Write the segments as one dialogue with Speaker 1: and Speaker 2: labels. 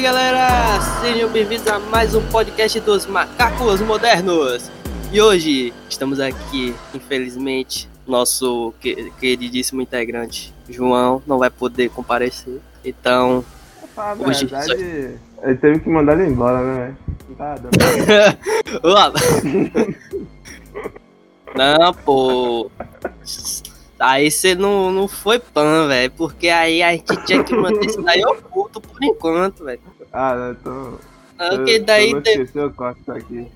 Speaker 1: aí, galera! Sejam bem-vindos a mais um podcast dos Macacos Modernos. E hoje estamos aqui, infelizmente, nosso queridíssimo integrante João não vai poder comparecer. Então,
Speaker 2: ah, hoje verdade, só... ele teve que mandar ele embora, né? Tá
Speaker 1: não, pô. Aí você não, não foi pan, velho. Porque aí a gente tinha que manter isso daí oculto por enquanto, velho.
Speaker 2: Ah, eu tô.
Speaker 1: Porque daí.
Speaker 2: Eu tem... eu corto aqui.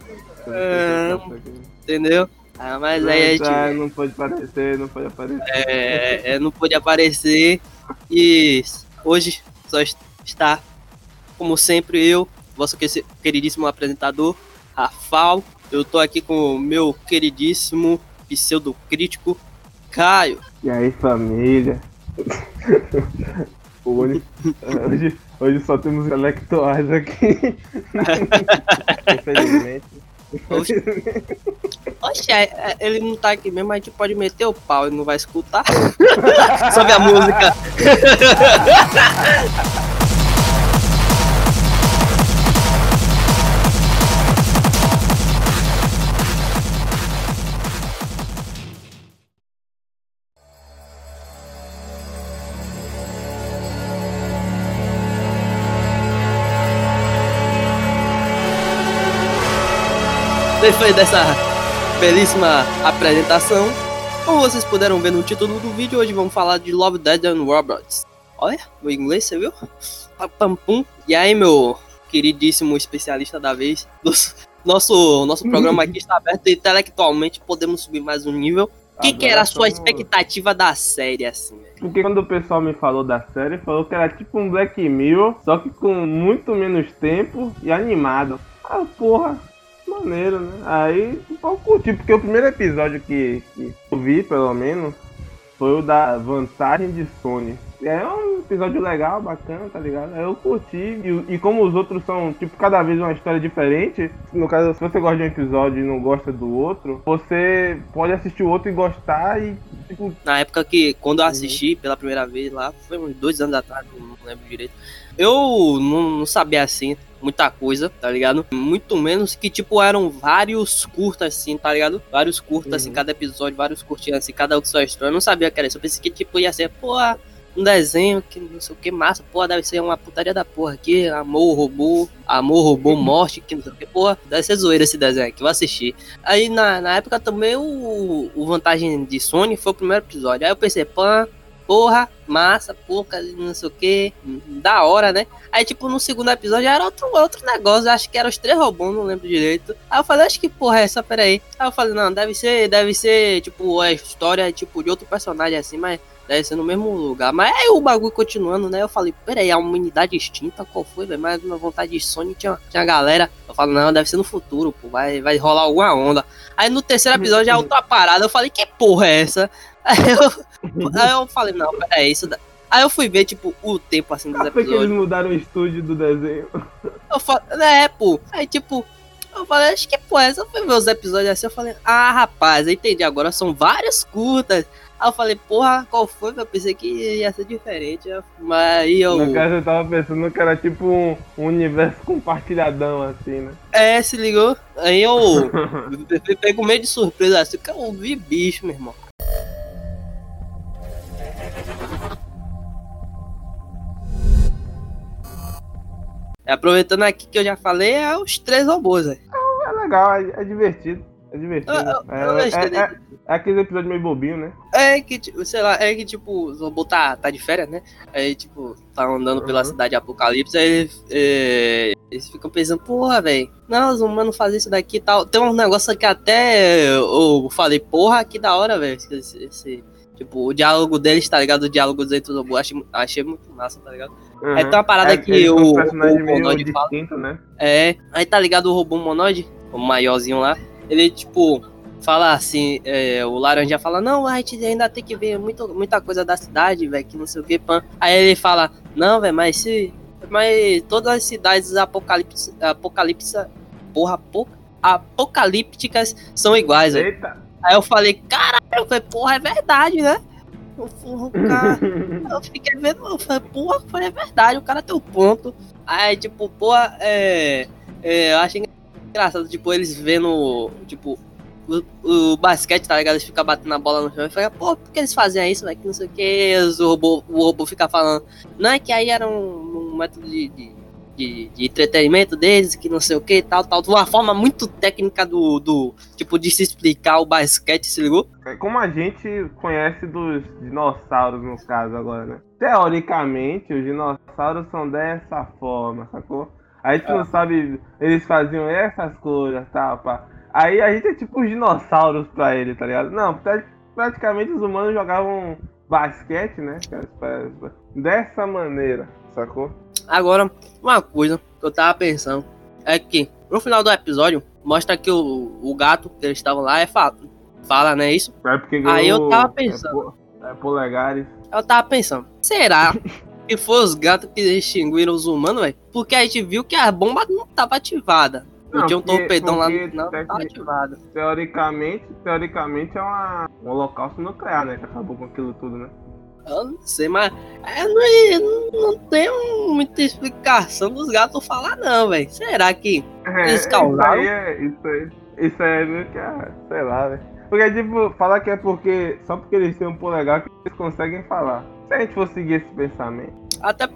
Speaker 1: Ah, entendeu? Ah, mas não, aí a gente.
Speaker 2: Tá, não pode aparecer, não pode aparecer.
Speaker 1: É, é, não pode aparecer. E hoje só está, como sempre, eu, vosso queridíssimo apresentador, Rafal. Eu tô aqui com o meu queridíssimo pseudo-crítico, Caio.
Speaker 2: E aí, família? hoje, hoje, hoje só temos intelectuais aqui. Infelizmente.
Speaker 1: Oxe, Oxe, é, é, ele não tá aqui mesmo, a gente pode meter o pau e não vai escutar. Sobe a música. depois dessa belíssima apresentação, como vocês puderam ver no título do vídeo, hoje vamos falar de Love, Dead and Robots. Olha, o inglês, você viu? Pum. E aí, meu queridíssimo especialista da vez, nosso, nosso programa aqui está aberto intelectualmente podemos subir mais um nível. O que, que, era a sua expectativa da série, assim?
Speaker 2: Porque quando o pessoal me falou da série, falou que era tipo um Black Mirror, só que com muito menos tempo e animado. Ah, porra, maneiro, né? Aí eu curti, porque o primeiro episódio que, que eu vi, pelo menos, foi o da vantagem de Sony. É um episódio legal, bacana, tá ligado? Eu curti. E, e, como os outros são, tipo, cada vez uma história diferente, no caso, se você gosta de um episódio e não gosta do outro, você pode assistir o outro e gostar e, tipo...
Speaker 1: Na época que, quando eu assisti pela primeira vez lá, foi uns dois anos atrás, não lembro direito. Eu não, não sabia assim muita coisa, tá ligado? Muito menos que, tipo, eram vários curtas, assim, tá ligado? Vários curtas, assim, uhum. assim, cada episódio, vários curtinhos, assim, cada um com sua história. Eu não sabia que era isso. Eu pensei que, tipo, ia ser, porra, um desenho que não sei o que, massa, porra, deve ser uma putaria da porra aqui, amor, robô, amor, robô, morte, que não sei o que, porra, deve ser zoeira esse desenho aqui, vou assistir. Aí na, na época também o, o Vantagem de Sony foi o primeiro episódio. Aí eu pensei, pã, porra, massa, pouca, não sei o que, da hora, né? Aí, tipo, no segundo episódio era outro, outro negócio, acho que eram os três robôs, não lembro direito. Aí eu falei, acho que porra é essa, peraí. Aí eu falei, não, deve ser, deve ser, tipo, a história, tipo, de outro personagem assim, mas deve ser no mesmo lugar. Mas aí o bagulho continuando, né? Eu falei, peraí, a humanidade extinta, qual foi, velho? Mas na vontade de Sony tinha, tinha galera. Eu falo, não, deve ser no futuro, pô, vai, vai rolar alguma onda. Aí no terceiro episódio é outra parada, eu falei, que porra é essa? Aí eu, aí eu falei, não, é isso. Aí eu fui ver, tipo, o tempo assim dos
Speaker 2: episódios. que eles mudaram o estúdio do desenho.
Speaker 1: Eu falei, é, pô. Aí, tipo, eu falei, acho que, pô, essa foi ver os episódios assim. Eu falei, ah, rapaz, eu entendi. Agora são várias curtas. Aí eu falei, porra, qual foi? Eu pensei que ia ser diferente. Mas aí eu.
Speaker 2: No caso, eu tava pensando que era tipo um, um universo compartilhadão, assim, né?
Speaker 1: É, se ligou? Aí eu. pego meio de surpresa assim, que eu vi bicho, meu irmão. Aproveitando aqui que eu já falei, é os três robôs, velho.
Speaker 2: É, é legal, é, é, divertido. É divertido. Eu, eu, é, eu é, é, é, aquele episódio meio bobinho, né?
Speaker 1: É que, sei lá, é que tipo, o robô tá, tá de férias, né? Aí, tipo, tá andando uhum. pela cidade Apocalipse, aí é, eles ficam pensando, porra, velho, não, os humanos fazem isso daqui e tal. Tem um negócio que até eu falei, porra, que da hora, velho, esse, esse Tipo, o diálogo deles, tá ligado? O diálogo dos do robôs, achei, achei muito massa, tá ligado? Uhum. Aí tem uma parada é, que o, o, Monoid fala. Né? É, aí tá ligado o robô Monoid, o maiorzinho lá. Ele, tipo, fala assim, é, o laranja fala, não, a gente ainda tem que ver muito, muita coisa da cidade, velho, que não sei o que, pan. Aí ele fala, não, velho, mas se. Mas todas as cidades apocalipse, apocalipse porra, apocalípticas são iguais, velho. Aí eu falei, caralho, eu falei, porra, é verdade, né? O cara, eu fiquei vendo, eu falei, porra, foi é verdade, o cara tem o ponto. Aí, tipo, porra, é, é, eu achei engraçado, tipo, eles vendo, tipo, o, o, basquete, tá ligado? Eles ficam batendo a bola no chão e falam, pô, por que eles faziam isso, velho? Que não sei o que, o robô, o robô fica falando. Não é que aí era um, um método de, de, de, de, entretenimento deles, que não sei o que, tal, tal. De uma forma muito técnica do, do, tipo, de se explicar o basquete, se ligou?
Speaker 2: É como a gente conhece dos dinossauros, no caso, agora, né? Teoricamente, os dinossauros são dessa forma, sacou? A gente é. não sabe, eles faziam essas coisas, tal, pá. Aí a gente é tipo os dinossauros pra ele, tá ligado? Não, praticamente os humanos jogavam basquete, né? Dessa maneira, sacou?
Speaker 1: Agora, uma coisa que eu tava pensando é que no final do episódio mostra que o, o gato que eles estavam lá é fala, fala, né? Isso?
Speaker 2: É porque
Speaker 1: Aí eu tava pensando.
Speaker 2: É, é polegares.
Speaker 1: Eu tava pensando, será que foi os gatos que extinguiram os humanos, velho? Porque a gente viu que a bomba não tava ativada. Não, tinha um torpedão lá, não, tá ativado.
Speaker 2: Teoricamente, teoricamente é uma, um holocausto nuclear, né? Que acabou com aquilo tudo, né?
Speaker 1: Eu não sei, mas é, não, não tem muita explicação dos gatos falar, não, velho. Será que é, eles causaram?
Speaker 2: Isso aí, é, isso aí, isso aí é meio que, é, sei lá, velho. Porque, tipo, falar que é porque, só porque eles têm um polegar que eles conseguem falar. Se a gente for seguir esse pensamento
Speaker 1: até,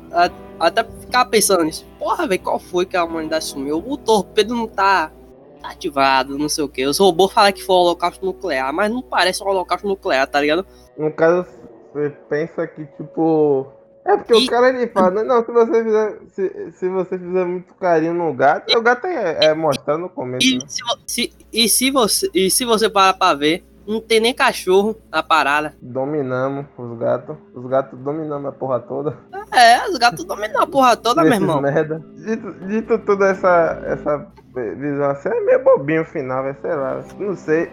Speaker 1: até ficar pensando nisso. Porra, velho, qual foi que a humanidade sumiu? O torpedo não tá, tá ativado, não sei o que. Os robôs falam que foi um holocausto nuclear, mas não parece um holocausto nuclear, tá ligado?
Speaker 2: No caso, você pensa que, tipo. É porque e... o cara ele fala, não, se você fizer. Se, se você fizer muito carinho no gato, e... o gato é, é mostrando no começo.
Speaker 1: E,
Speaker 2: né?
Speaker 1: se, se, e, se você, e se você parar pra ver, não tem nem cachorro na parada.
Speaker 2: Dominamos os gatos. Os gatos dominamos a porra toda.
Speaker 1: É, os gatos dominam a porra toda, meu irmão.
Speaker 2: merda. Dito, dito tudo essa, essa visão assim, é meio bobinho o final, vai sei lá. Não sei.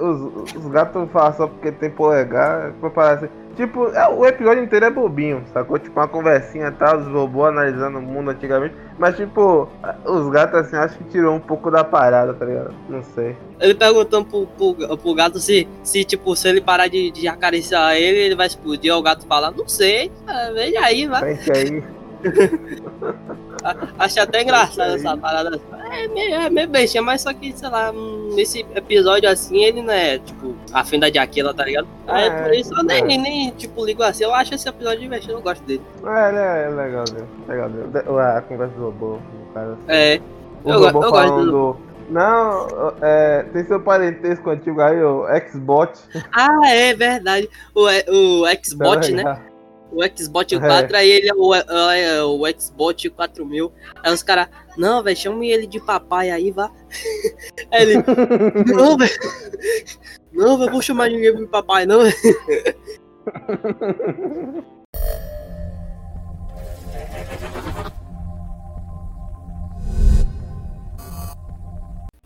Speaker 2: Os, os gatos falam só porque tem polegar. Parece. Tipo, é, o episódio inteiro é bobinho, sacou? Tipo, uma conversinha e tal, os robôs analisando o mundo antigamente. Mas, tipo, os gatos, assim, acho que tirou um pouco da parada, tá ligado? Não sei.
Speaker 1: Ele perguntando pro, pro, pro gato se, se, tipo, se ele parar de, de acariciar ele, ele vai explodir. O gato fala, não sei, ah, veja aí, vai.
Speaker 2: Sente aí.
Speaker 1: Acho até engraçado essa parada. É meio, é meio bestinha, mas só que, sei lá, nesse episódio assim, ele não é, tipo, a fenda de Aquila, tá ligado? É, é por isso eu nem, é. nem, tipo, ligo assim. Eu acho esse episódio divertido, eu gosto dele.
Speaker 2: É, é, é legal dele. Legal dele. A conversa do robô, no caso. Assim.
Speaker 1: É.
Speaker 2: O eu, robô eu falando... gosto Não, é, tem seu parentesco antigo aí, o Xbot.
Speaker 1: Ah, é verdade. O, o Xbot, né? O Xbox 4, é. aí ele é o, é, o Xbox 4000. Aí os caras, não, velho, chame ele de papai aí, vá. Aí ele, não, velho, não, velho, vou chamar ninguém de papai, não.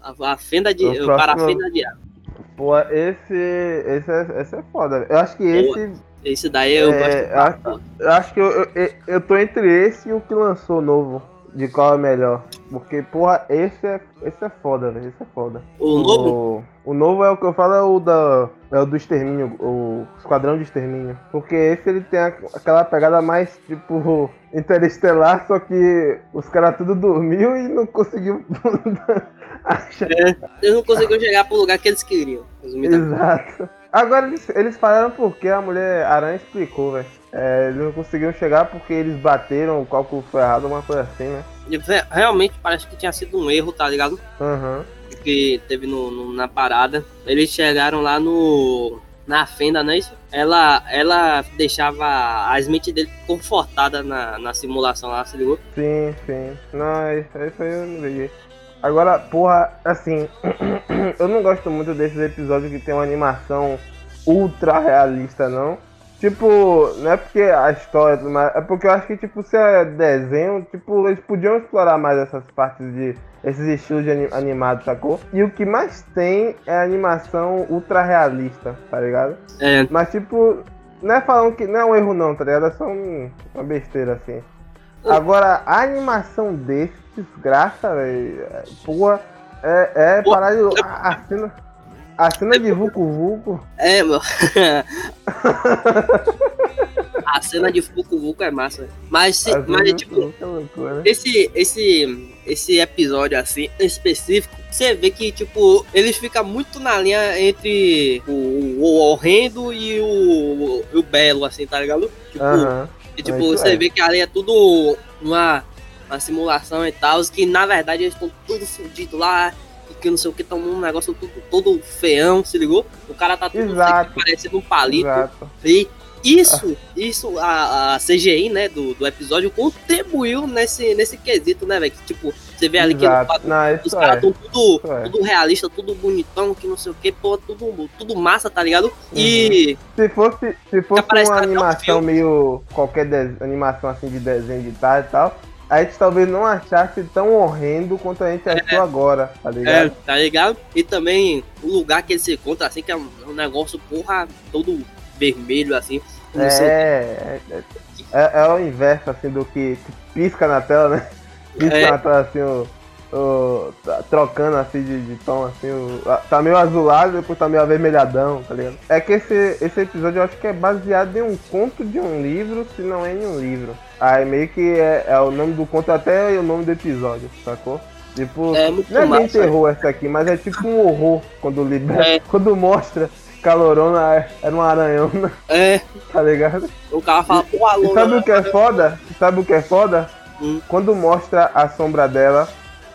Speaker 1: a, a fenda de. Próximo... Para a fenda de
Speaker 2: Pô, esse. Esse é, esse é foda. Eu acho que esse.
Speaker 1: Esse daí eu é,
Speaker 2: gosto. Acho, eu acho que eu, eu, eu tô entre esse e o que lançou novo. De qual é melhor. Porque, porra, esse é, esse é foda, velho. Esse é foda.
Speaker 1: O novo?
Speaker 2: O, o, novo é o que eu falo, é o, da, é o do extermínio, o Esquadrão de Extermínio. Porque esse ele tem aquela pegada mais, tipo, interestelar, só que os caras tudo dormiu e não conseguiu
Speaker 1: achar. É, eles não conseguiram chegar pro lugar que eles queriam.
Speaker 2: Exato. Agora eles, eles falaram porque a mulher aranha explicou, velho. É, eles não conseguiram chegar porque eles bateram, o cálculo foi errado, uma coisa assim, né?
Speaker 1: Realmente parece que tinha sido um erro, tá ligado?
Speaker 2: Uhum.
Speaker 1: Que teve no, no, na parada. Eles chegaram lá no. Na fenda, não é isso? Ela, ela deixava as mentes dele confortada na, na simulação lá, se ligou?
Speaker 2: Sim, sim. Não, isso, isso aí eu não liguei. Agora, porra, assim, eu não gosto muito desses episódios que tem uma animação ultra realista, não. Tipo, não é porque a história, mas é porque eu acho que, tipo, se é desenho, tipo, eles podiam explorar mais essas partes de. esses estilos de anim, animados, sacou? E o que mais tem é a animação ultra realista, tá ligado?
Speaker 1: É.
Speaker 2: Mas, tipo, não é falando que. Não é um erro, não, tá ligado? É só um, uma besteira assim. Agora, a animação desse desgraça, velho. Porra, é, é parar de. A, cena, A cena de Vucu Vucu.
Speaker 1: É, meu. a cena de Vucu Vucu é massa. Mas, se, mas tipo, esse, esse, esse episódio assim, específico, você vê que, tipo, eles ficam muito na linha entre o, o horrendo e o, o, belo, assim, tá ligado? Tipo, uh -huh. E, tipo você é. vê que ali é tudo uma, uma simulação e tal, que na verdade eles estão tudo fudidos lá que não sei o que, tá um negócio todo, todo feião, se ligou? O cara tá tudo parecendo um palito. Exato. E isso, isso, a, a, CGI, né, do, do episódio contribuiu nesse, nesse quesito, né, velho? Tipo, você vê ali Exato. que não, os caras estão é. tudo, é. tudo realista, tudo bonitão, que não sei o que, pô, tudo, tudo massa, tá ligado? Uhum. E.
Speaker 2: Se fosse, se fosse uma animação meio. qualquer de, animação assim de desenho de tarde e tal a gente talvez não achasse tão horrendo quanto a gente achou é, agora, tá ligado? É,
Speaker 1: tá ligado? E também o lugar que ele se encontra, assim, que é um, um negócio, porra, todo vermelho, assim.
Speaker 2: É, é, é, é, é, o inverso, assim, do que, que pisca na tela, né? Pisca é. na tela, assim, o, o, tá trocando, assim, de, de tom, assim, o, tá meio azulado, depois tá meio avermelhadão, tá ligado? É que esse, esse episódio eu acho que é baseado em um conto de um livro, se não é em um livro. Aí meio que é, é o nome do conto até o nome do episódio, sacou? Tipo, é não é bem terror essa aqui, mas é tipo um horror quando libera, é. quando mostra calorona era uma aranhona.
Speaker 1: É.
Speaker 2: Tá ligado?
Speaker 1: O cara fala, pô,
Speaker 2: alô. Sabe o que é foda? Sabe o que é foda? Hum. Quando mostra a sombra dela,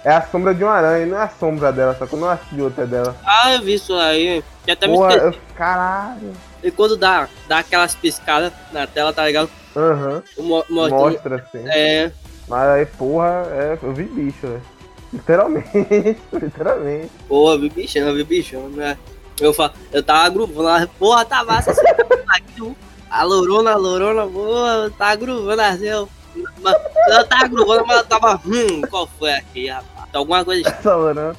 Speaker 2: é a sombra de uma aranha, não é a sombra dela, só que não é a outra dela.
Speaker 1: Ah, eu vi isso aí. Já até
Speaker 2: Porra, me eu, Caralho.
Speaker 1: E quando dá, dá aquelas piscadas na tela, tá ligado?
Speaker 2: Aham.
Speaker 1: Uhum.
Speaker 2: Mostra, mostra assim.
Speaker 1: É.
Speaker 2: Mas aí, porra, é, eu vi bicho, velho. Literalmente, literalmente.
Speaker 1: Porra, vi bichão, eu vi bichão, né? Eu, falo, eu tava gruvando porra, tá massa esse aqui, a lorona, a lorona, porra, tá gruvando assim, eu, eu tava gruvando, mas eu tava, hum, qual foi aqui, rapaz? Alguma coisa
Speaker 2: Essa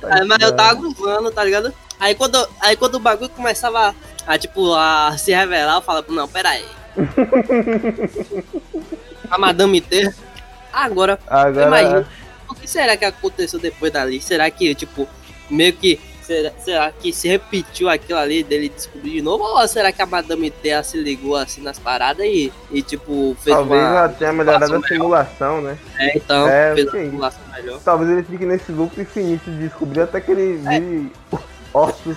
Speaker 2: tá
Speaker 1: aí, Mas eu tava gruvando, tá ligado? Aí quando, aí quando o bagulho começava a, tipo, a se revelar, eu falava, não, pera aí. a Madame T. Agora,
Speaker 2: Agora... imagina,
Speaker 1: o que será que aconteceu depois dali? Será que, tipo, meio que. Será, será que se repetiu aquilo ali dele descobrir de novo? Ou será que a Madame T se ligou assim nas paradas e, e tipo,
Speaker 2: fez Talvez uma. ela tenha melhorado a simulação, né?
Speaker 1: É, então, é, fez uma simulação melhor.
Speaker 2: Talvez ele fique nesse loop infinito de descobrir até que ele é. vire ossos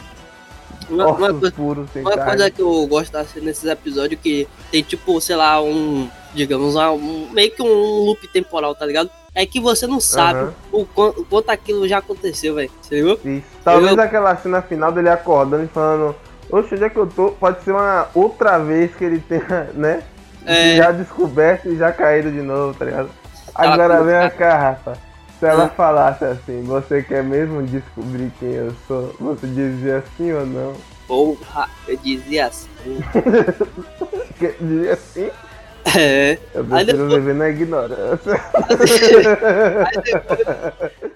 Speaker 1: uma, uma, coisa, uma coisa, que eu gosto assim, nesses episódios que tem tipo, sei lá, um. Digamos, um, meio que um loop temporal, tá ligado? É que você não sabe uhum. o, quanto, o, quanto, aquilo já aconteceu, velho. Você viu?
Speaker 2: Talvez eu... aquela cena final dele acordando e falando, oxe, onde é que eu tô? Pode ser uma outra vez que ele tenha, né? É... Já descoberto e já caído de novo, tá ligado? Agora vem cá, Rafa. Se ela falasse assim, você quer mesmo descobrir quem eu sou? Você dizia sim ou não?
Speaker 1: Porra, eu dizia assim.
Speaker 2: dizia assim?
Speaker 1: É.
Speaker 2: Eu prefiro depois... viver na ignorância. Aí depois...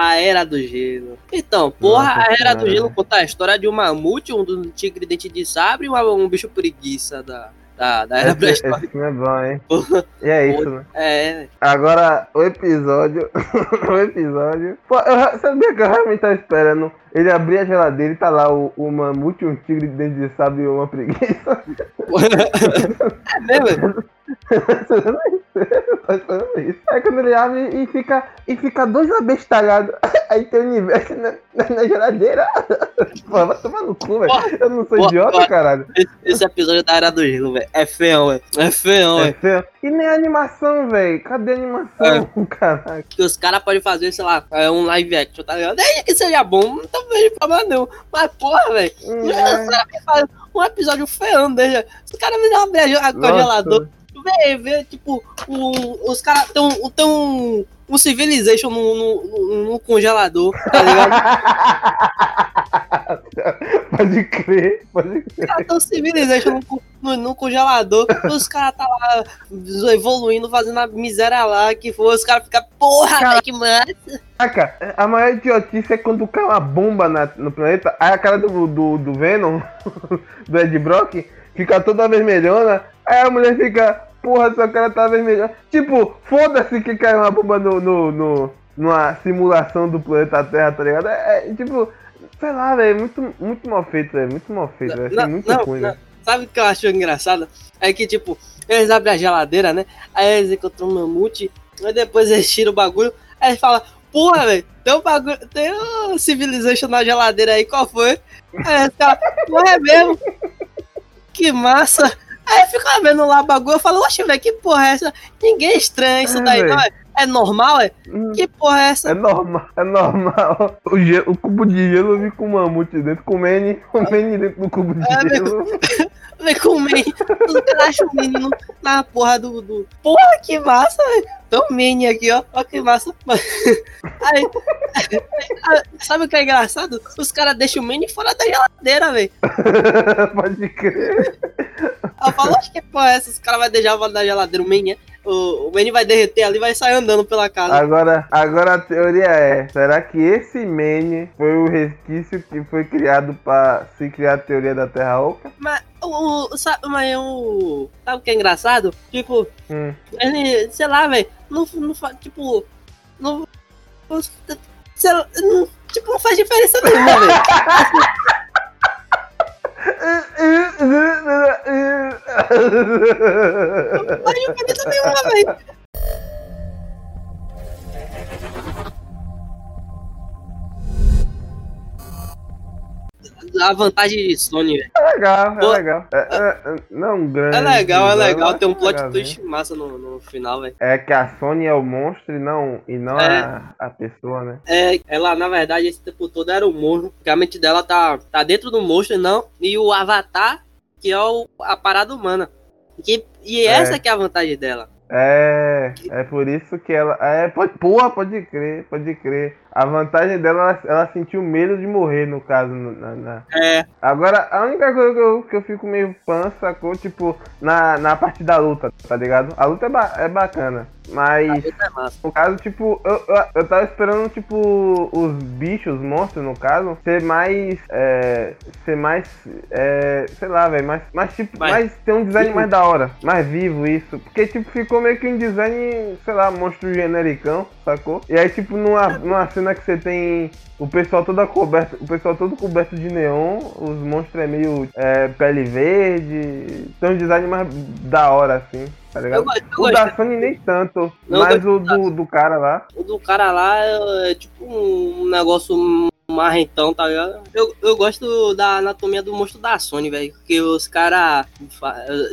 Speaker 1: A Era do Gelo. Então, porra, Nossa, a Era cara. do Gelo conta a história de um mamute, um tigre dente de sabre e um, um bicho preguiça da, da, da Era
Speaker 2: Pré-Histórica. Esse filme é bom, hein? e é isso, né?
Speaker 1: É.
Speaker 2: Agora, o episódio. o episódio. Pô, eu sabia que eu realmente tava esperando ele abrir a geladeira e tá lá o, o mamute, um tigre de dente de sabre e uma preguiça.
Speaker 1: é mesmo?
Speaker 2: Aí quando ele abre e fica, e fica dois abestalhados, aí tem o universo na, na, na geladeira. Pô, vai tomar no cu, velho. Eu não sou idiota, caralho.
Speaker 1: Esse, esse, episódio da Era do Gelo, velho. É feio, velho. É feio,
Speaker 2: é feio. E nem a animação, velho. Cadê a animação, é. caralho?
Speaker 1: Que os caras podem fazer, sei lá, é um live action, tá ligado? Nem que seja bom, não tá vejo problema não. Mas, porra, velho. É. Um episódio feio, deixa. Os caras me dão uma congelador vê, vê, tipo, o, os caras tão, tão um Civilization no, no, no, congelador, tá ligado?
Speaker 2: pode crer, pode crer. Os
Speaker 1: caras tão Civilization no, no, no, congelador, os caras tá lá evoluindo, fazendo a miséria lá, que foi, os caras ficam, porra, cara, que massa.
Speaker 2: Caraca, a maior idiotice é quando cai uma bomba na, no planeta, aí a cara do, do, do Venom, do Ed Brock, fica toda vermelhona, aí a mulher fica, porra, seu cara tá vermelho. Tipo, foda-se que caiu uma bomba no, no, no, numa simulação do planeta Terra, tá ligado? É, é tipo, sei lá, velho, muito, muito mal feito, velho, muito mal feito, velho. Muito
Speaker 1: não,
Speaker 2: ruim,
Speaker 1: não. Sabe o que eu acho engraçado? É que, tipo, eles abrem a geladeira, né? Aí eles encontram um mamute, aí depois eles tiram o bagulho, aí eles falam, porra, velho, tem um bagulho, tem um Civilization na geladeira aí, qual foi? Aí eles falam, porra, é mesmo? Que massa! Aí fica vendo lá o bagulho, eu falo, oxe, velho, que porra é essa? Ninguém estranha isso
Speaker 2: É,
Speaker 1: daí,
Speaker 2: velho.
Speaker 1: não é? É normal, é?
Speaker 2: Hum,
Speaker 1: Que porra é essa?
Speaker 2: É normal, é normal. O, ge- o cubo de gelo eu vi com o mamute dentro, com o Manny, o Manny dentro do cubo de
Speaker 1: É,
Speaker 2: gelo.
Speaker 1: Vem comer. Os caras acham o menino na porra do, do. Porra, que massa, velho. Um mini aqui, ó. Ó que massa. Aí, sabe o que é engraçado? Os caras deixam o mini fora da geladeira, velho.
Speaker 2: Pode crer.
Speaker 1: Eu falo, acho que porra é essa? Os caras vão deixar fora da geladeira o mini. O, o vai derreter ali e vai sair andando pela casa.
Speaker 2: Agora, agora a teoria é: será que esse Manny foi o resquício que foi criado pra se criar a teoria da Terra Oca?
Speaker 1: Mas o. o- Sabe, mas o. Sabe o que é engraçado? Tipo,
Speaker 2: Hum.
Speaker 1: ele, sei lá, velho, não, não faz, tipo, não, não- sei lá, não, tipo, não faz diferença nenhuma, velho. Não faz diferença nenhuma, velho. A vantagem de Sony, velho.
Speaker 2: É legal, é
Speaker 1: Pô.
Speaker 2: legal. É, é- é- não grande.
Speaker 1: É legal, é legal. Tem um plot
Speaker 2: legalzinho.
Speaker 1: twist massa no, no final, velho.
Speaker 2: É que a Sony é o monstro e não, e não
Speaker 1: É.
Speaker 2: a, a pessoa, né?
Speaker 1: É, ela, na verdade, esse tempo todo era o monstro. Porque a mente dela tá, tá dentro do monstro e não. E o avatar, que é o, a parada humana. Que, e
Speaker 2: É.
Speaker 1: essa que é a vantagem dela.
Speaker 2: É, é por isso que ela. É, pode, porra, pode crer, pode crer. A vantagem dela, ela, ela sentiu medo de morrer, no caso. Na, na-
Speaker 1: É,
Speaker 2: Agora, a única coisa que eu, que eu fico meio pan, sacou? Tipo, na, na parte da luta, tá ligado? A luta é, ba- é bacana. Mas,
Speaker 1: é
Speaker 2: no caso, tipo, eu, eu, eu tava esperando, tipo, os bichos, os monstros, no caso, ser mais. É, ser mais. É, sei lá, velho, mais, mais tipo.
Speaker 1: Mais
Speaker 2: Mais, ter um design mais da hora. Mais vivo, isso. Porque, tipo, ficou meio que um design, sei lá, monstro genericão, sacou? E aí, tipo, numa, numa cena que você tem o pessoal todo coberto, o pessoal todo coberto de neon, os monstros é meio é, pele verde, tem um design mais da hora assim, tá ligado?
Speaker 1: Eu gosto, eu
Speaker 2: O da Sony nem tanto,
Speaker 1: Não,
Speaker 2: mas o do, do cara lá.
Speaker 1: O do cara lá é, é tipo um negócio marrentão, tá ligado? Eu, eu gosto da anatomia do monstro da Sony, velho. Que os caras,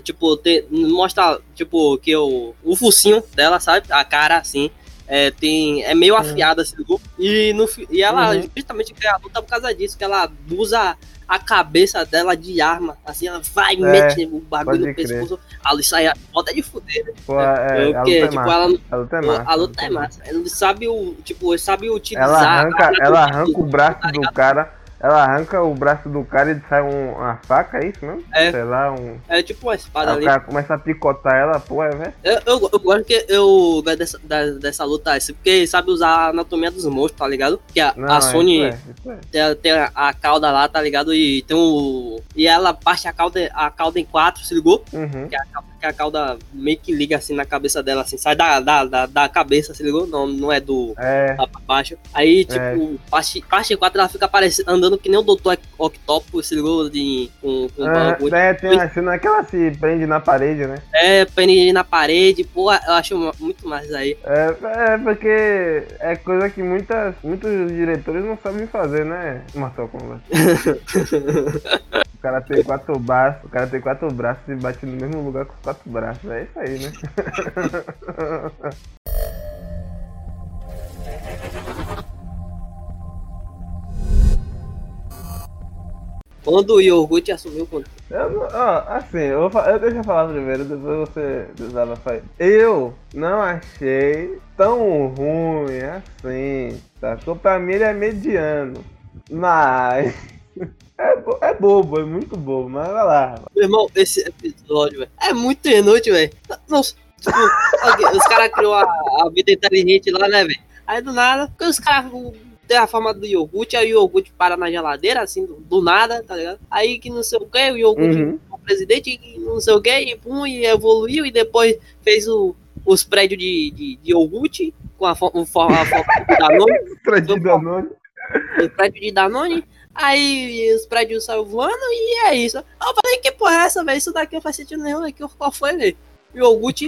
Speaker 1: tipo, tem, mostra, tipo, que o, o focinho dela, sabe? A cara, assim, é, tem, é meio afiada, assim, do- e, no, e ela
Speaker 2: Uhum.
Speaker 1: justamente a luta por causa disso, que ela usa a cabeça dela de arma, assim, ela vai
Speaker 2: É,
Speaker 1: mete o bagulho no
Speaker 2: crer.
Speaker 1: pescoço, ali sai a foda de fuder, né?
Speaker 2: Pô, é, a luta
Speaker 1: Porque,
Speaker 2: é
Speaker 1: tipo, ela não
Speaker 2: A luta é massa.
Speaker 1: a luta é massa. Ele sabe o. Tipo, sabe utilizar.
Speaker 2: Ela arranca,
Speaker 1: a-
Speaker 2: ela arranca o braço
Speaker 1: tá
Speaker 2: do
Speaker 1: ligado?
Speaker 2: cara. Ela arranca o braço do cara e sai um- uma faca, é isso mesmo?
Speaker 1: É.
Speaker 2: Sei lá, um.
Speaker 1: É tipo uma espada
Speaker 2: Aí o
Speaker 1: ali.
Speaker 2: cara começa a picotar ela, pô, é, velho.
Speaker 1: Eu, eu, eu gosto que eu gosto dessa, da- dessa luta assim, porque ele sabe usar a anatomia dos monstros, tá ligado? Que a,
Speaker 2: Não,
Speaker 1: a
Speaker 2: é,
Speaker 1: Sony
Speaker 2: é, é.
Speaker 1: tem, a- tem a, a cauda lá, tá ligado? E tem o. E ela parte a cauda, a cauda em quatro, se ligou?
Speaker 2: Uhum.
Speaker 1: Que a, cauda- que a cauda meio que liga assim na cabeça dela, assim, sai da, da, da, da cabeça, se ligou? Não, não é do.
Speaker 2: É.
Speaker 1: pra baixo. Aí, tipo,
Speaker 2: É.
Speaker 1: parte, parte 4 ela fica parecendo, andando que nem o Dr. Octopus, se ligou? De, com, com
Speaker 2: É,
Speaker 1: bagulho.
Speaker 2: é, tem uma cena que ela se prende na parede, né?
Speaker 1: É, pene na parede, pô, eu acho muito mais aí.
Speaker 2: É, é porque é coisa que muitas, muitos diretores não sabem fazer, né? Mortal Kombat. O cara tem quatro braços, o cara tem quatro braços e bate no mesmo lugar com os quatro braços. É isso aí, né?
Speaker 1: Quando o iogurte assumiu o controle.
Speaker 2: Eu, ó, assim, eu, vou eu deixa eu falar primeiro, depois você desabafa aí. Eu não achei tão ruim assim, sacou? Pra mim ele é mediano, mas é, bo- é bobo, é muito bobo, mas vai lá.
Speaker 1: Meu irmão, esse episódio, velho, é muito inútil, velho. Nossa, tipo, os caras criou a, a vida inteligente lá, né, velho? Aí do nada, porque os caras tem a forma do iogurte, aí o iogurte para na geladeira, assim, do, do nada, tá ligado? Aí que não sei o que, o iogurte
Speaker 2: Uhum.
Speaker 1: presidente e não sei o que, e, pum, e evoluiu, e depois fez o, os prédios de, de, de iogurte com a forma de Danone.
Speaker 2: prédio de Danone.
Speaker 1: O prédio de Danone. Aí os prédios saíram voando e é isso. Eu falei, que porra é essa, velho? Isso daqui não faz sentido nenhum. Aqui, qual foi, velho? O iogurte.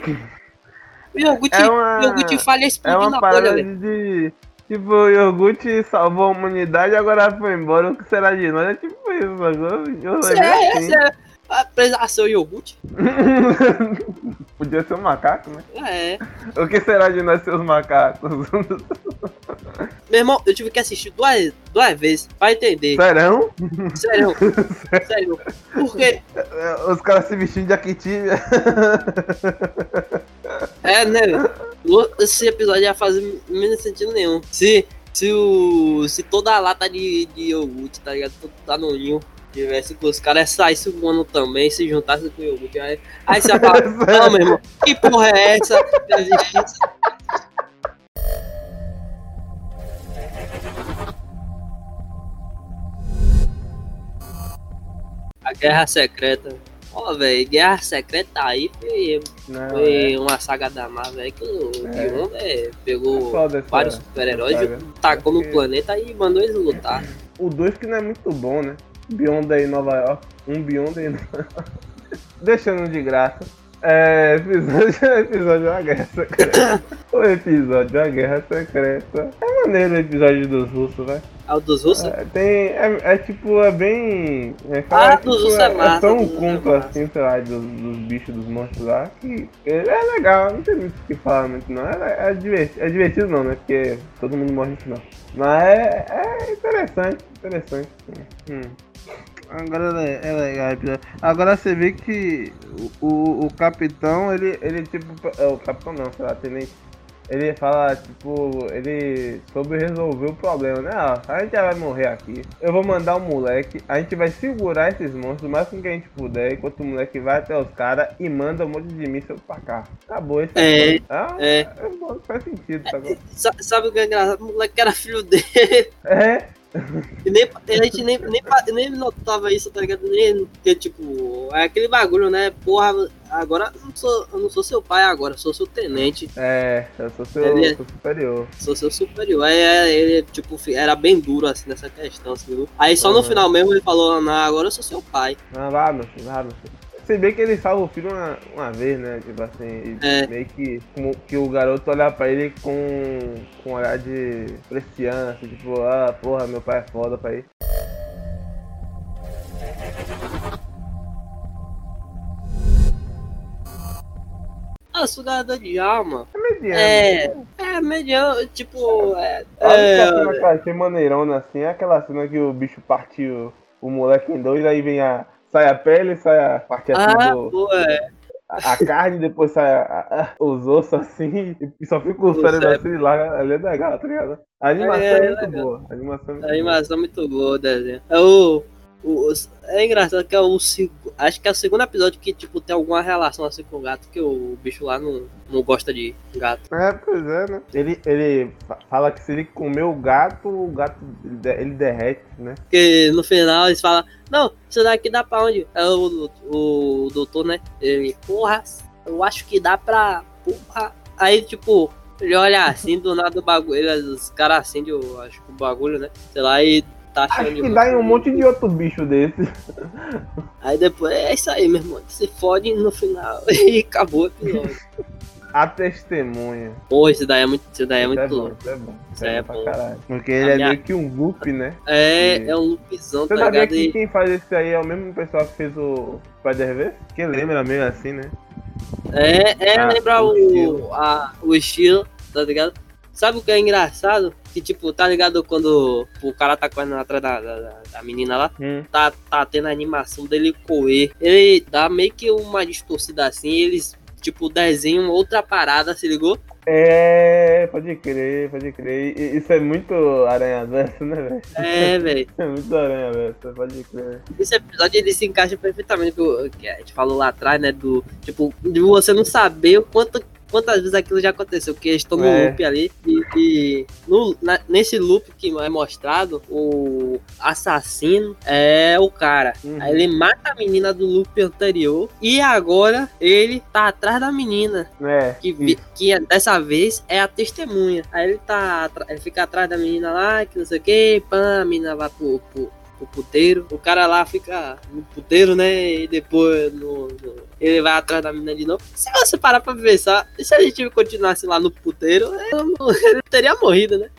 Speaker 1: O iogurte,
Speaker 2: É uma-
Speaker 1: iogurte falha
Speaker 2: É
Speaker 1: explodindo
Speaker 2: uma
Speaker 1: na bolha,
Speaker 2: parada
Speaker 1: velho.
Speaker 2: de. Tipo, o iogurte salvou a humanidade agora foi embora. O que será de nós? É tipo isso, agora.
Speaker 1: Isso
Speaker 2: levei
Speaker 1: é,
Speaker 2: assim.
Speaker 1: isso é. Apesar seu iogurte.
Speaker 2: Podia ser um macaco, né?
Speaker 1: É.
Speaker 2: O que será de nós seus macacos?
Speaker 1: Meu irmão, eu tive que assistir duas, duas vezes pra entender.
Speaker 2: Serão?
Speaker 1: Sério. Sério. Porque,
Speaker 2: Os caras se vestindo de Akitivia.
Speaker 1: é, né? Esse episódio ia fazer menos sentido nenhum. Se, se, o, se toda a lata de, de iogurte, tá ligado? Todo danoninho tivesse com os caras saíssem voando também, se juntassem com o iogurte. Aí, aí você ia falar, não, meu irmão, que porra é essa? A Guerra Secreta. Ó, velho, Guerra Secreta aí foi,
Speaker 2: Não,
Speaker 1: foi uma saga da Marvel aí que o
Speaker 2: É.
Speaker 1: É, pegou
Speaker 2: essa-
Speaker 1: vários super-heróis, tacou no planeta e mandou eles lutar.
Speaker 2: O 2 que não é muito bom, né? Beyond aí Nova York. Um Beyond aí Nova York. Deixando de graça. É, episódio, episódio da Guerra Secreta. o episódio da Guerra Secreta. É maneiro o episódio dos russos, né?
Speaker 1: Ah, o dos russos?
Speaker 2: É, tem, é, é tipo, é bem. É,
Speaker 1: Ah,
Speaker 2: é,
Speaker 1: dos
Speaker 2: tipo,
Speaker 1: russos
Speaker 2: é,
Speaker 1: é massa,
Speaker 2: tão
Speaker 1: dos é
Speaker 2: conto
Speaker 1: massa.
Speaker 2: assim, sei lá, dos, dos bichos, dos monstros lá, que é, é legal, não tem muito o que falar muito não. É, é, divertido, é divertido não, né? Porque todo mundo morre no final. Mas é, é interessante, interessante. Hum. Agora é, é legal. Agora você vê que o, o, o capitão, ele, ele tipo. é, O capitão não, sei lá, tenente. Ele fala, tipo, ele soube resolver o problema, né? Ah, a gente já vai morrer aqui. Eu vou mandar um moleque, a gente vai segurar esses monstros o máximo que a gente puder, enquanto o moleque vai até os caras e manda um monte de míssil pra cá. Acabou esse
Speaker 1: É,
Speaker 2: ah,
Speaker 1: é.
Speaker 2: é faz sentido, tá
Speaker 1: Sabe o que é engraçado? O moleque era filho dele.
Speaker 2: É,
Speaker 1: E nem, a gente nem, nem, nem notava isso, tá ligado? Nem, porque, tipo, é aquele bagulho, né? Porra, agora eu não sou, eu não sou seu pai agora, eu sou seu tenente,
Speaker 2: é, eu sou seu,
Speaker 1: Ele
Speaker 2: seu superior.
Speaker 1: sou seu superior. Aí é, ele, tipo, era bem duro, assim, nessa questão, assim, viu? Aí só no
Speaker 2: Uhum.
Speaker 1: final mesmo ele falou, não, agora eu sou seu pai.
Speaker 2: Ah, vá, meu filho, vá, meu filho. Se bem que ele salva o filho uma, uma vez, né? Tipo assim, e
Speaker 1: É.
Speaker 2: meio que, como que o garoto olhar pra ele com, com um olhar de assim, tipo, ah, porra, meu pai é foda pra ir.
Speaker 1: Ah, sugador de alma.
Speaker 2: É mediano.
Speaker 1: É, é mediano, tipo, é.
Speaker 2: A
Speaker 1: é
Speaker 2: cena que eu achei maneirona assim é aquela cena que o bicho partiu o moleque em dois, aí vem a. Sai a pele, sai a parte assim
Speaker 1: ah,
Speaker 2: do.
Speaker 1: pô, é.
Speaker 2: A, a carne, depois sai a- a- os ossos assim, e só fica o cérebro
Speaker 1: cérebro.
Speaker 2: assim lá, ali é legal, tá ligado? A animação
Speaker 1: É,
Speaker 2: é,
Speaker 1: é
Speaker 2: muito
Speaker 1: legal.
Speaker 2: boa. A animação é muito
Speaker 1: A
Speaker 2: boa.
Speaker 1: animação é muito boa, o desenho. É o. o- é engraçado que é o seg- acho que é o segundo episódio que tipo tem alguma relação assim com o gato que o bicho lá não, não gosta de gato.
Speaker 2: É, pois é, né? Ele, ele fa- fala que se ele comer o gato, o gato ele derrete, né?
Speaker 1: Porque no final eles falam, não, isso daqui dá pra onde? É o, o doutor, né? Ele, porra, eu acho que dá pra. Porra. Aí, tipo, ele olha assim, do nada o bagulho. Os caras acendem o, acho que o bagulho, né? Sei lá, e tá
Speaker 2: Acho
Speaker 1: achando.
Speaker 2: que dá em um monte de outro bicho desse.
Speaker 1: Aí depois, é isso aí, meu irmão. Se fode no final e acabou o episódio.
Speaker 2: A testemunha.
Speaker 1: Pô, esse daí é muito, esse daí é
Speaker 2: Isso
Speaker 1: muito
Speaker 2: é bom,
Speaker 1: louco.
Speaker 2: isso é bom.
Speaker 1: Isso é
Speaker 2: pra
Speaker 1: bom.
Speaker 2: caralho. Porque ele é
Speaker 1: minha-
Speaker 2: meio que um loop, né?
Speaker 1: É,
Speaker 2: E-
Speaker 1: é um loopzão,
Speaker 2: Você
Speaker 1: tá
Speaker 2: sabia
Speaker 1: ligado?
Speaker 2: que
Speaker 1: E-
Speaker 2: quem faz esse aí é o mesmo pessoal que fez o Spider-Verse? Que lembra meio assim, né?
Speaker 1: É, é
Speaker 2: Ah,
Speaker 1: lembra
Speaker 2: o
Speaker 1: o,
Speaker 2: estilo.
Speaker 1: a, o estilo, tá ligado? Sabe o que é engraçado? Que, tipo, tá ligado quando o cara tá correndo atrás da, da, da- da menina lá?
Speaker 2: Hum.
Speaker 1: Tá, tá tendo a animação dele correr. Ele dá meio que uma distorcida assim, eles, tipo, desenham outra parada, se ligou?
Speaker 2: É, pode crer, pode crer. Isso é muito aranha-verso, né, velho?
Speaker 1: É, velho.
Speaker 2: É muito aranha-verso, pode crer.
Speaker 1: Esse episódio ele se encaixa perfeitamente com o que a gente falou lá atrás, né? Do tipo, de você não saber o quanto quantas vezes aquilo já aconteceu, porque eles estão no
Speaker 2: É.
Speaker 1: loop ali e, e no- na- nesse loop que é mostrado, o assassino é o cara.
Speaker 2: Uhum.
Speaker 1: Aí ele mata a menina do loop anterior e agora ele tá atrás da menina.
Speaker 2: É.
Speaker 1: Que, que é- dessa vez é a testemunha. Aí ele tá. Ele fica atrás da menina lá, que não sei o que, pã, a menina vai pro, pro, pro puteiro. O cara lá fica no puteiro, né? E depois no, no- ele vai atrás da menina de novo. Se você parar pra pensar, se a gente continuasse lá no puteiro, eu não- ele teria morrido, né?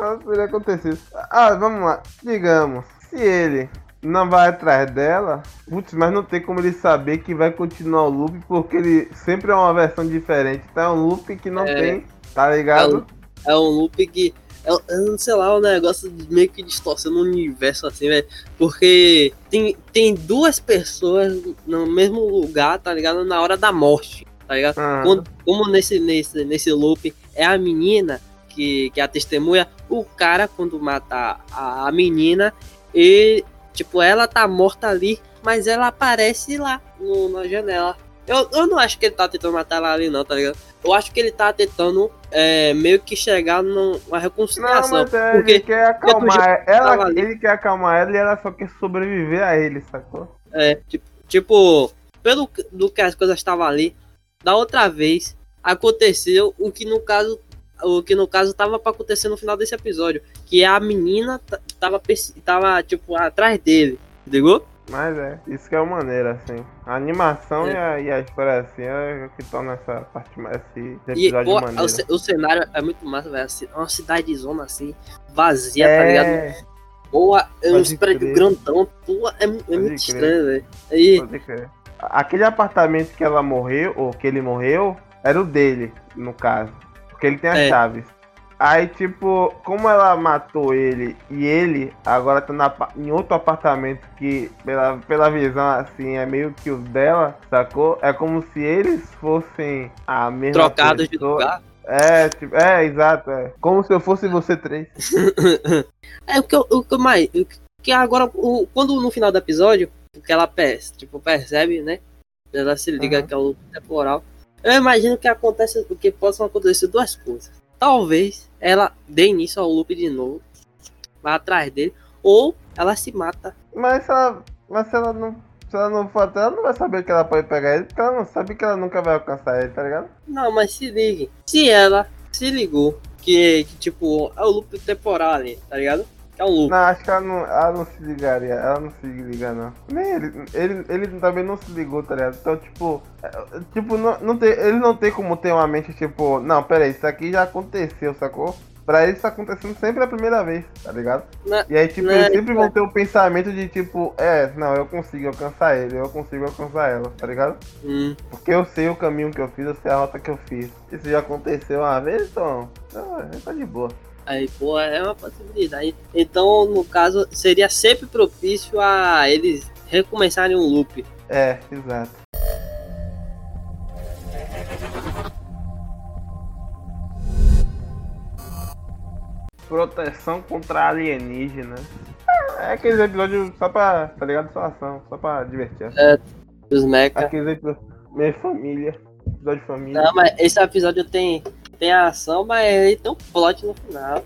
Speaker 2: Não teria acontecido. Ah, vamos lá. Digamos, se ele não vai atrás dela, putz, mas não tem como ele saber que vai continuar o loop, porque ele sempre é uma versão diferente. Então é um loop que não
Speaker 1: É.
Speaker 2: tem, tá ligado?
Speaker 1: É um loop que. É, é, um, sei lá, um negócio meio que distorcendo o universo assim, velho. Porque tem, tem duas pessoas no mesmo lugar, tá ligado? Na hora da morte, tá ligado?
Speaker 2: Ah,
Speaker 1: Quando- como nesse, nesse, nesse loop é a menina que, que é a testemunha, o cara, quando mata a, a menina, e tipo, ela tá morta ali, mas ela aparece lá no- na janela. Eu, eu não acho que ele tá tentando matar ela ali, não, tá ligado? Eu acho que ele tá tentando é, meio que chegar numa
Speaker 2: Não,
Speaker 1: reconciliação.
Speaker 2: mas é,
Speaker 1: porque
Speaker 2: ele quer acalmar ela,
Speaker 1: ali.
Speaker 2: ele quer acalmar ela e ela só quer sobreviver a ele, sacou?
Speaker 1: É, tipo, tipo, pelo que- do que as coisas estavam ali, da outra vez aconteceu o que no caso o que no caso tava pra acontecer no final desse episódio, que a menina tava tava tipo atrás dele, entendeu?
Speaker 2: Mas é, isso que é uma maneira, assim. A animação
Speaker 1: É.
Speaker 2: e, a, e a história assim é o que torna essa parte mais esse
Speaker 1: E
Speaker 2: episódio
Speaker 1: pô,
Speaker 2: maneiro.
Speaker 1: o, o cenário é muito massa, velho. assim, Uma cidadezona assim, vazia, tá ligado?
Speaker 2: é,
Speaker 1: Boa, é uns
Speaker 2: Pode
Speaker 1: prédios grandão, pô, é, é muito
Speaker 2: crer.
Speaker 1: estranho, velho. Aí.
Speaker 2: Aquele apartamento que ela morreu, ou que ele morreu, era o dele, no caso. Porque ele tem as
Speaker 1: É.
Speaker 2: chaves. Aí, tipo, como ela matou ele e ele agora tá na em outro apartamento que, pela, pela visão assim, é meio que o dela, sacou? É como se eles fossem a mesma
Speaker 1: trocados de lugar.
Speaker 2: É, tipo, é, exato, é. Como se eu fosse você três.
Speaker 1: É o que eu, o que mais. o que- agora, o- quando no final do episódio, que ela perce, tipo, percebe, né? Ela se liga
Speaker 2: Uhum.
Speaker 1: que é o temporal. Eu imagino que acontece, que possam acontecer duas coisas. Talvez ela dê início ao loop de novo, vá atrás dele, ou ela se mata.
Speaker 2: Mas se ela, mas se ela não. Se ela não for ela não vai saber que ela pode pegar ele, porque ela não sabe que ela nunca vai alcançar ele, tá ligado?
Speaker 1: Não, mas se ligue. Se ela se ligou que, que tipo, é o loop temporal ali, tá ligado? É um.
Speaker 2: Não, acho que ela não, ela não se ligaria, ela não se liga não. Nem ele, ele, ele também não se ligou, tá ligado? Então, tipo, é, tipo, não, não tem, ele não tem como ter uma mente, tipo, não, pera aí, isso aqui já aconteceu, sacou? Pra ele isso tá acontecendo sempre a primeira vez, tá ligado?
Speaker 1: Né?
Speaker 2: E aí, tipo,
Speaker 1: Né,
Speaker 2: eles sempre
Speaker 1: né.
Speaker 2: vão ter o pensamento de, tipo, é, não, eu consigo alcançar ele, eu consigo alcançar ela, tá ligado?
Speaker 1: Hum,
Speaker 2: Porque eu sei o caminho que eu fiz, eu sei a rota que eu fiz. Isso já aconteceu uma vez, então, não, tá de boa.
Speaker 1: Aí, pô, é uma possibilidade. Então, no caso, seria sempre propício a eles recomeçarem um loop.
Speaker 2: É, exato. Proteção contra alienígena. É, é aqueles episódios só pra, tá ligado? Só ação, só pra divertir.
Speaker 1: Os mecha.
Speaker 2: Aqueles episódios. Minha família. Episódio de família.
Speaker 1: Não, mas esse episódio tem, tem ação, mas ele tem um plot no final.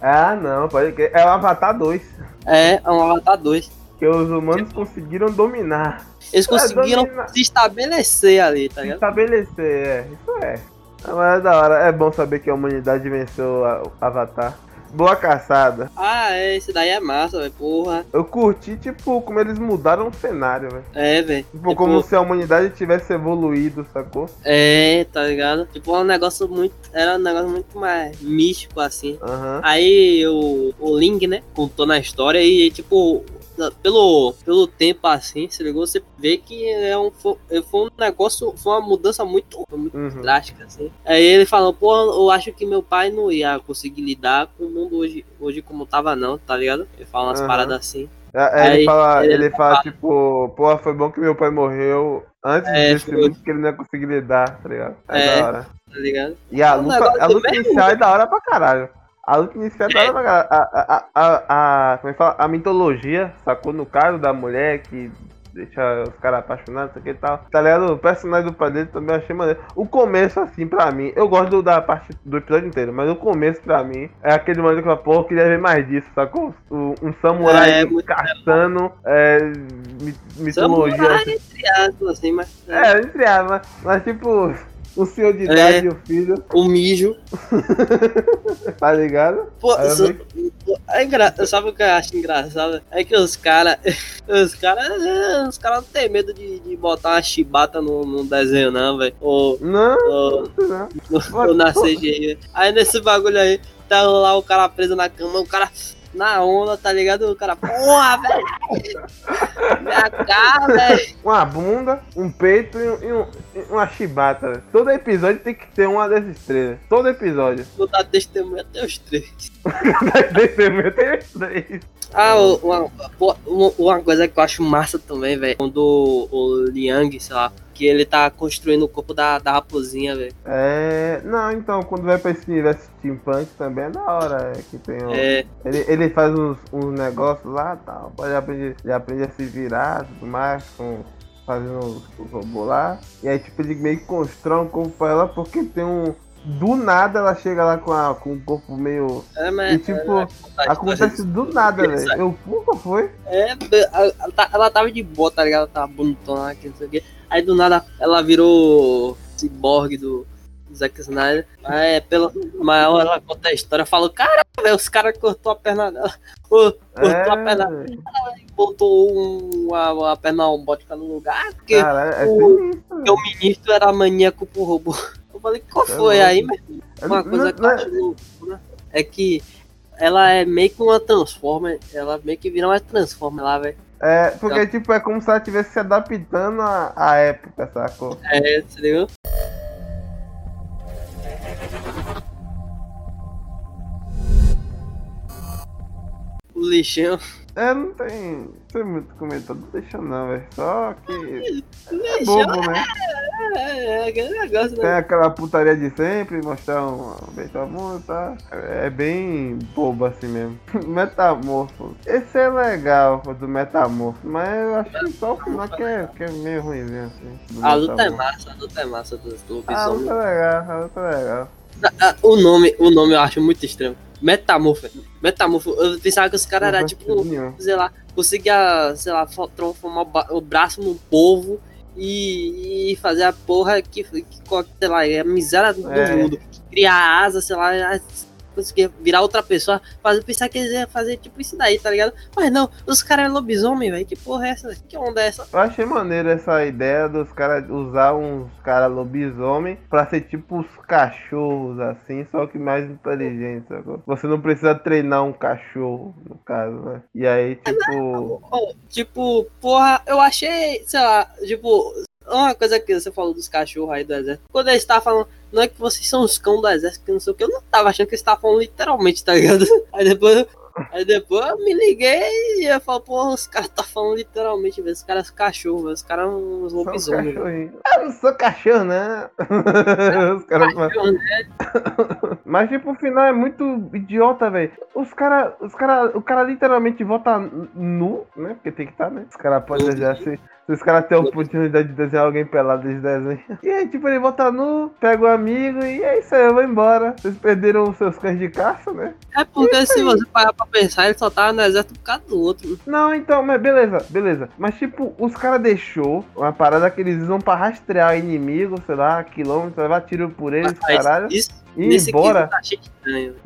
Speaker 2: Ah, não, pode crer. É o Avatar 2.
Speaker 1: É, é um Avatar 2.
Speaker 2: Que os humanos conseguiram dominar.
Speaker 1: Eles
Speaker 2: É,
Speaker 1: conseguiram
Speaker 2: domina-
Speaker 1: se estabelecer ali, tá ligado?
Speaker 2: Estabelecer, é. Isso é. Mas é da hora. É bom saber que a humanidade venceu o Avatar. Boa caçada.
Speaker 1: Ah, é, esse daí é massa, velho. Porra.
Speaker 2: Eu curti, tipo, como eles mudaram o cenário, velho.
Speaker 1: É, velho.
Speaker 2: Tipo,
Speaker 1: Tipo,
Speaker 2: como se a humanidade tivesse evoluído, sacou?
Speaker 1: É, tá ligado? Tipo, é um negócio muito. Era um negócio muito mais místico, assim.
Speaker 2: Aham.
Speaker 1: Aí o, o Ling, né, contou na história e, tipo, pelo, pelo tempo assim, se ligou, você vê que é um, foi, um negócio, foi uma mudança muito, muito
Speaker 2: Uhum.
Speaker 1: drástica, assim. Aí ele falou, pô, eu acho que meu pai não ia conseguir lidar com o mundo hoje, hoje como tava, não, tá ligado? Ele fala umas
Speaker 2: Aham.
Speaker 1: paradas assim.
Speaker 2: É, ele
Speaker 1: Aí,
Speaker 2: fala,
Speaker 1: ele
Speaker 2: ele fala,
Speaker 1: fala-
Speaker 2: tipo, pô, foi bom que meu pai morreu antes
Speaker 1: É, foi.
Speaker 2: mundo que ele não ia conseguir lidar, tá ligado? É,
Speaker 1: É.
Speaker 2: da hora.
Speaker 1: Tá ligado?
Speaker 2: E a
Speaker 1: É um
Speaker 2: luta, a luta inicial é da hora pra caralho. A luta inicial é. A, a, a, a, como é que fala? A mitologia, sacou? No caso da mulher que deixa os caras apaixonados, isso aqui e tal. Tá ligado? O personagem do pai dele também achei maneiro. O começo, assim, pra mim, eu gosto do, da parte do episódio inteiro, mas o começo, pra mim, é aquele momento que eu falo, pô, eu queria ver mais disso, sacou? Um, um samurai
Speaker 1: É,
Speaker 2: caçando é, mi- mitologia.
Speaker 1: Samurai, entre aspas, assim, mas.
Speaker 2: É, entre aspas, mas tipo, o senhor de idade
Speaker 1: É.
Speaker 2: e o filho,
Speaker 1: O mijo.
Speaker 2: tá ligado?
Speaker 1: Pô, isso- é engra... sabe o que eu acho engraçado? É que os caras. Os caras. Os caras não tem medo de, de botar uma chibata no, no desenho, não, velho. Ou,
Speaker 2: Não,
Speaker 1: ou,
Speaker 2: não.
Speaker 1: ou na CGI. Aí nesse bagulho aí, tá lá o cara preso na cama, o cara. Na onda, tá ligado? O cara, porra, velho! Minha cara, velho!
Speaker 2: Uma bunda, um peito e, um- e um- e uma chibata. velho. Todo episódio tem que ter uma dessas três. Todo episódio.
Speaker 1: Vou dar testemunho até os três.
Speaker 2: Meu tem os três.
Speaker 1: Ah, o- uma, uma, uma coisa que eu acho massa também, velho. Quando o Liang, sei lá, que ele tá construindo o corpo da, da raposinha, velho.
Speaker 2: É. Não, então, quando vai pra esse universo steampunk também é da hora. É, que tem um-
Speaker 1: É,
Speaker 2: Ele, ele faz uns, uns negócios lá e tal. Ele aprende, ele aprende a se virar e tudo mais, com, fazendo os, os robôs lá. E aí, tipo, ele meio que constrói um corpo pra ela porque tem um. Do nada ela chega lá com, a, com o corpo meio.
Speaker 1: é, mas.
Speaker 2: E tipo,
Speaker 1: é,
Speaker 2: Acontece do nada, velho. Eu, puta, foi?
Speaker 1: É, ela, tá- ela tava de boa, tá ligado? Ela tava bonitona que não sei o quê. Aí do nada ela virou ciborgue do Zack Snyder. Aí, pela maior ela conta a história. Falou, cara, velho, os caras cortou a perna dela. Cortou a perna
Speaker 2: É,
Speaker 1: botou um, a, a perna robótica no lugar. Porque
Speaker 2: cara, é
Speaker 1: o- o ministro era maníaco pro robô. Eu falei, qual
Speaker 2: É
Speaker 1: foi
Speaker 2: louco.
Speaker 1: aí, irmão?
Speaker 2: velho.
Speaker 1: Uma coisa que eu acho loucura é que ela é meio que uma Transformer. Ela meio que vira uma Transformer lá, velho.
Speaker 2: É, porque, tipo, é como se ela estivesse se adaptando à, à época, sacou?
Speaker 1: É, entendeu? O lixão.
Speaker 2: É, não tem, não tem muito comentário, não deixa não, velho. Só que é bobo, né?
Speaker 1: é, é, é aquele negócio,
Speaker 2: Tem
Speaker 1: né?
Speaker 2: aquela putaria de sempre, mostrar um amor, tá? É bem bobo assim mesmo. Metamorfo. Esse é legal, do Metamorfo, mas eu acho que só o final que é, que é meio ruimzinho assim.
Speaker 1: A luta é
Speaker 2: Metamorfo.
Speaker 1: massa, a luta é massa do, do
Speaker 2: Ah, a
Speaker 1: lobisomem.
Speaker 2: luta é legal, a luta é legal.
Speaker 1: Ah, o nome, o nome eu acho muito estranho. Metamorfo. Metamorfo. Eu pensava que os caras eram
Speaker 2: faz
Speaker 1: tipo, sei lá, conseguia, sei lá, fo- transformar o braço num povo e, e fazer a porra que, que sei lá, é a miséria do
Speaker 2: É.
Speaker 1: mundo. Criar asa, sei lá, conseguir virar outra pessoa, fazer, pensar que eles iam fazer tipo isso daí, tá ligado? Mas não, os caras é lobisomem, velho. Que porra é essa? Que onda é essa?
Speaker 2: Eu achei maneiro essa ideia dos caras usar uns caras lobisomem pra ser tipo os cachorros, assim, só que mais inteligentes, sacou? Você não precisa treinar um cachorro, no caso, né? E aí, tipo.
Speaker 1: Oh, tipo, porra, eu achei, sei lá, tipo, uma coisa que você falou dos cachorros aí do exército. Quando eles estavam falando, não é que vocês são os cão do exército, que não sei o que, eu não tava achando que eles estavam falando literalmente, tá ligado? Aí depois, aí depois eu me liguei e eu falo, porra, os caras tá falando literalmente, velho. Os caras são cachorros. Os caras são uns lobisomens.
Speaker 2: Eu não sou cachorro, né? Os caras.
Speaker 1: Cachorro, né?
Speaker 2: Mas tipo, o final é muito idiota, velho. Os cara, os cara, o cara literalmente vota nu, né? Porque tem que estar, né? Os caras podem desenhar assim. Se os caras têm a oportunidade de desenhar alguém pelado, eles desenham. E aí, tipo, ele vota nu, pega o amigo e é isso aí, eu vou embora. Vocês perderam os seus cães de caça, né?
Speaker 1: É porque se você parar pra pensar, ele só tava no exército por causa do outro.
Speaker 2: Não, então, mas beleza, beleza. Mas tipo, os caras deixou uma parada que eles usam pra rastrear inimigo, sei lá, quilômetros, levar tiro por eles,
Speaker 1: Mas
Speaker 2: caralho.
Speaker 1: Isso,
Speaker 2: E
Speaker 1: nesse
Speaker 2: embora.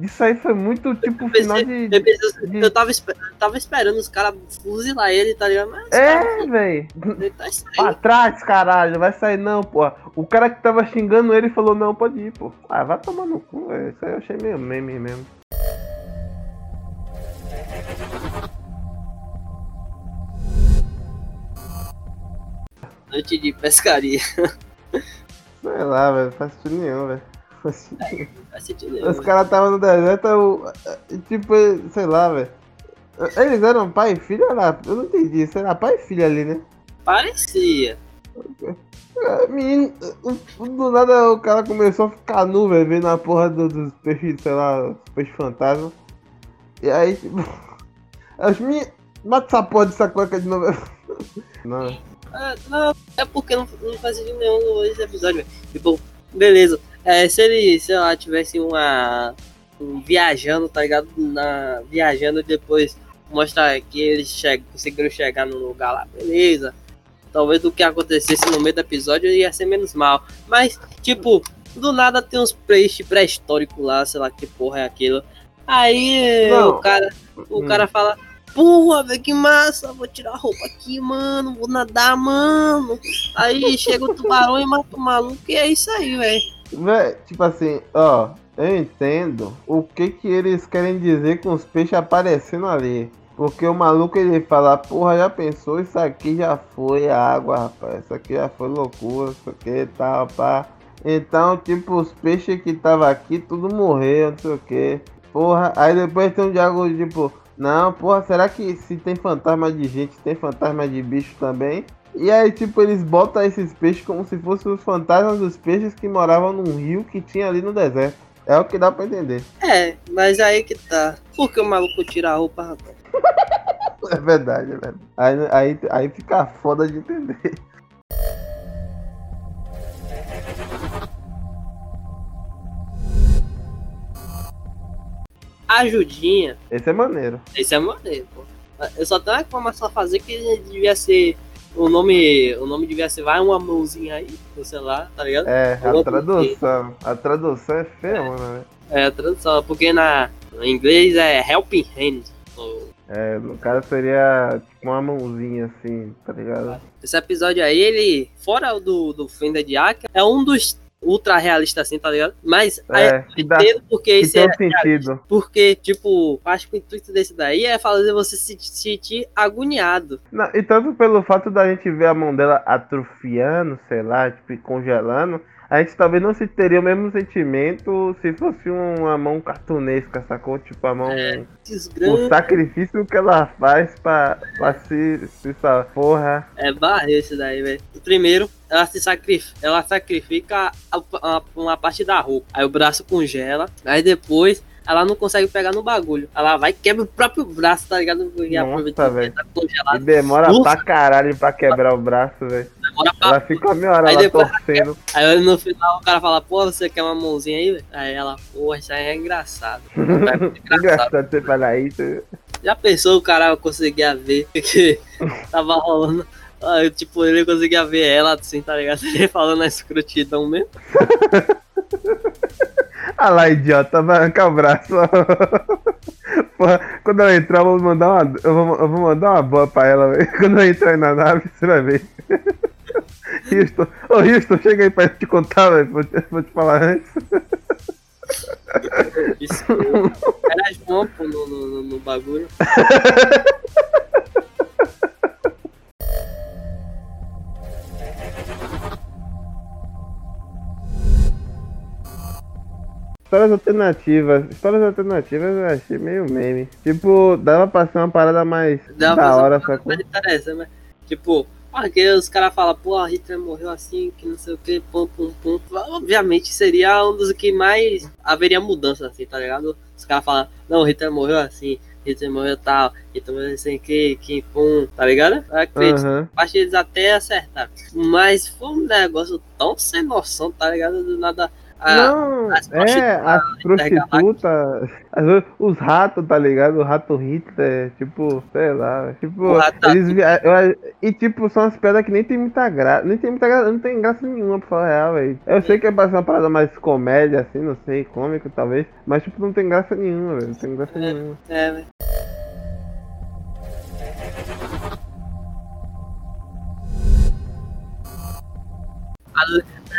Speaker 2: Isso aí foi muito tipo
Speaker 1: Eu
Speaker 2: final
Speaker 1: pensei-
Speaker 2: de.
Speaker 1: Eu, pensei-
Speaker 2: de-
Speaker 1: eu tava, eu tava esperando os caras fuzilar ele, tá ligado? Mas
Speaker 2: É, véi.
Speaker 1: ele tá.
Speaker 2: Pra trás, caralho. Vai sair não, pô. O cara que tava xingando ele falou, não, pode ir, pô. Ah, vai tomar no cu, velho. Isso aí eu achei meio meme mesmo.
Speaker 1: Noite de pescaria.
Speaker 2: Sei lá, velho. Faz sentido nenhum, velho. Não faz sentido
Speaker 1: faz sentido.
Speaker 2: Os caras estavam no deserto, tipo, sei lá, velho. Eles eram pai e filho, era, eu não entendi, isso era pai e filho ali, né?
Speaker 1: Parecia.
Speaker 2: É, Menino, do nada o cara começou a ficar nu, velho, vendo a porra do- dos peixes, sei lá, peixes fantasma. E aí, tipo, as minhas. Bate essa porra dessa cueca de novo. Não.
Speaker 1: Ah, não, é porque não, não faz sentido nenhum esse episódio, velho. Tipo, beleza. É, se ele, sei lá, tivesse uma. Um, viajando, tá ligado? Na, viajando e depois mostra que eles che conseguiram chegar no lugar lá, beleza. Talvez o que acontecesse no meio do episódio ia ser menos mal. Mas, tipo, do nada tem uns peixes pré-históricos lá, sei lá que porra é aquilo. Aí
Speaker 2: Não.
Speaker 1: o cara, o
Speaker 2: Hum.
Speaker 1: cara fala, porra, velho, que massa, vou tirar a roupa aqui, mano, vou nadar, mano. Aí chega o tubarão e mata o maluco, e é isso aí, velho.
Speaker 2: Véi, tipo assim, ó, eu entendo o que que eles querem dizer com os peixes aparecendo ali. Porque o maluco ele fala, porra, já pensou, isso aqui já foi água, rapaz, isso aqui já foi loucura, isso aqui tal, pá. Então, tipo, os peixes que tava aqui, tudo morreu, não sei o que. Porra, aí depois tem um diálogo tipo, não, porra, será que se tem fantasma de gente, tem fantasma de bicho também? E aí, tipo, eles botam esses peixes como se fossem os fantasmas dos peixes que moravam num rio que tinha ali no deserto. É o que dá pra entender.
Speaker 1: É, mas aí que tá. Por que o maluco tira a roupa, rapaz?
Speaker 2: É verdade, é verdade. Aí, aí, aí fica foda de entender.
Speaker 1: Ajudinha,
Speaker 2: Esse é maneiro.
Speaker 1: esse é maneiro, pô. Eu só tenho uma reclamação a fazer que devia ser. O nome. O nome devia ser vai uma mãozinha aí, no celular, tá ligado?
Speaker 2: É, a tradução. A tradução é mano. né?
Speaker 1: É a tradução, porque na, no inglês é helping hand. Ou-
Speaker 2: É, no caso seria tipo uma mãozinha assim, tá ligado?
Speaker 1: Esse episódio aí, ele, fora do, do Fenda de Aka, é um dos ultra realistas, assim, tá ligado? Mas
Speaker 2: É, que
Speaker 1: eu entendo porque
Speaker 2: Que
Speaker 1: isso é.
Speaker 2: sentido.
Speaker 1: Porque, tipo, acho que o intuito desse daí é fazer você se sentir agoniado.
Speaker 2: Não, e tanto pelo fato da gente ver a mão dela atrofiando, sei lá, tipo, congelando, a gente talvez não se teria o mesmo sentimento se fosse uma mão cartunesca, sacou? Tipo, a mão.
Speaker 1: É.
Speaker 2: O sacrifício que ela faz pra, pra se, se Porra.
Speaker 1: É barril esse daí, velho. Primeiro, ela se sacrifica, ela sacrifica a- a- uma parte da roupa. Aí o braço congela. Aí depois ela não consegue pegar no bagulho. Ela vai e quebra o próprio braço, tá ligado? Porque
Speaker 2: Nossa,
Speaker 1: aproveita tá
Speaker 2: E
Speaker 1: congelado.
Speaker 2: demora
Speaker 1: Ufa.
Speaker 2: pra caralho pra quebrar o braço, velho.
Speaker 1: Demora pra
Speaker 2: Ela fica meia hora
Speaker 1: Aí
Speaker 2: lá
Speaker 1: depois-
Speaker 2: torcendo.
Speaker 1: Aí no final o cara fala, pô, você quer uma mãozinha aí? Aí ela, pô, isso aí é engraçado. É engraçado.
Speaker 2: Engraçado você falar isso.
Speaker 1: Já pensou o cara conseguia ver que tava rolando? Ah, tipo, ele conseguia ver ela assim, tá ligado? Ele falando a escrotidão mesmo.
Speaker 2: Ah lá, idiota, vai arrancar o braço. Porra, quando ela entrar, eu vou mandar uma, eu vou, eu vou mandar uma boa pra ela. Quando ela entrar aí na nave, você vai ver. Houston, ô Houston, chega aí pra te contar, velho. Vou, te- vou te falar antes.
Speaker 1: Era João, no, no, no- bagulho.
Speaker 2: Histórias alternativas. Histórias alternativas eu achei meio meme. Tipo, dava pra ser uma parada mais
Speaker 1: Dava
Speaker 2: da hora,
Speaker 1: uma
Speaker 2: sacou?
Speaker 1: Mas interessa, né? Tipo, porque os caras falam, pô, a Hitler morreu assim, que não sei o que, pum, pum, pum. Obviamente seria um dos que mais haveria mudança, assim, tá ligado? Os caras falam, não, Hitler morreu assim, Hitler morreu tal, Hitler morreu assim, que, que, pum, tá ligado? Eu acredito.
Speaker 2: Aham.
Speaker 1: Acho que eles até acertaram. Mas foi um negócio tão sem noção, tá ligado? Do nada.
Speaker 2: Não,
Speaker 1: as
Speaker 2: é, as prostitutas, as- os ratos, tá ligado? O rato Hitler, tipo, sei lá, tipo,
Speaker 1: rato
Speaker 2: eles via- e tipo, são umas pedras que nem tem muita graça, nem tem muita graça, não tem graça nenhuma pra falar real, velho. Eu sei que é pra ser uma parada mais comédia, assim, não sei, cômico talvez, mas tipo, não tem graça nenhuma, velho, não tem graça
Speaker 1: É.
Speaker 2: nenhuma.
Speaker 1: É, velho.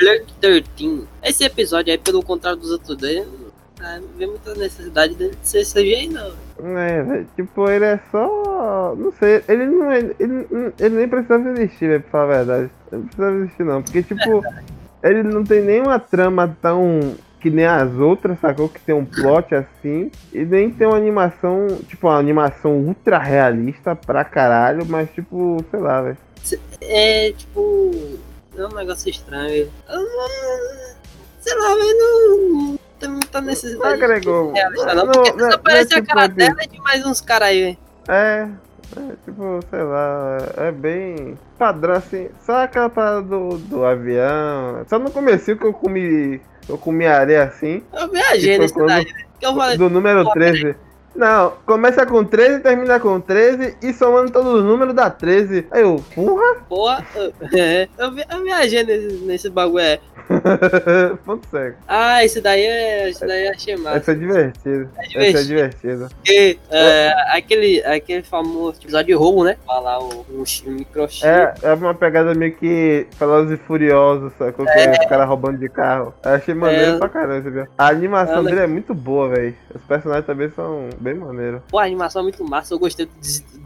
Speaker 1: Alert 13. Esse episódio aí, pelo contrário dos outros dois, ah, não vê muita necessidade dele de ser CGI, não.
Speaker 2: É, velho, tipo, ele é só. Não sei, ele não é. Ele, ele nem precisava existir, velho, pra falar a verdade. Ele não precisava existir, não. Porque, tipo, ele não tem nenhuma trama tão. que nem as outras, sacou? Que tem um plot assim. E nem tem uma animação, tipo, uma animação ultra realista pra caralho, mas, tipo, sei lá, velho.
Speaker 1: É, tipo. É um negócio estranho. Eu não- Sei lá, velho, não, não tem muita
Speaker 2: Não
Speaker 1: necessidade.
Speaker 2: agregou.
Speaker 1: de realista, não,
Speaker 2: Não,
Speaker 1: porque
Speaker 2: não,
Speaker 1: só parece
Speaker 2: não é
Speaker 1: a cara
Speaker 2: tipo
Speaker 1: dela e de mais uns caras aí, velho.
Speaker 2: É, É, tipo, sei lá, é bem padrão assim. Só aquela parada do, do avião. Só no começo que eu comi. Eu comi areia assim.
Speaker 1: Eu viajei nesse
Speaker 2: quando-
Speaker 1: daí. Que eu falei,
Speaker 2: Do número
Speaker 1: pô,
Speaker 2: 13. Não, começa com 13 e termina com 13 e somando todos os números dá 13. Aí eu, porra,
Speaker 1: porra, eu, é, eu, eu viajei nesse, nesse bagulho. É.
Speaker 2: ponto cego.
Speaker 1: Ah, esse daí é. Esse daí eu achei massa.
Speaker 2: Esse é divertido.
Speaker 1: É
Speaker 2: Esse é
Speaker 1: divertido.
Speaker 2: divertido.
Speaker 1: Porque, é, aquele, aquele famoso episódio de roubo, né? Falar o, o, o microchip.
Speaker 2: É, é uma pegada meio que Velozes e Furiosos, sacou? Que é. os caras roubando de carro. Eu achei maneiro
Speaker 1: É.
Speaker 2: pra caramba, viu? A animação
Speaker 1: É,
Speaker 2: dele é muito boa, velho. Os personagens também são bem maneiros.
Speaker 1: Pô, a animação é muito massa. Eu gostei do,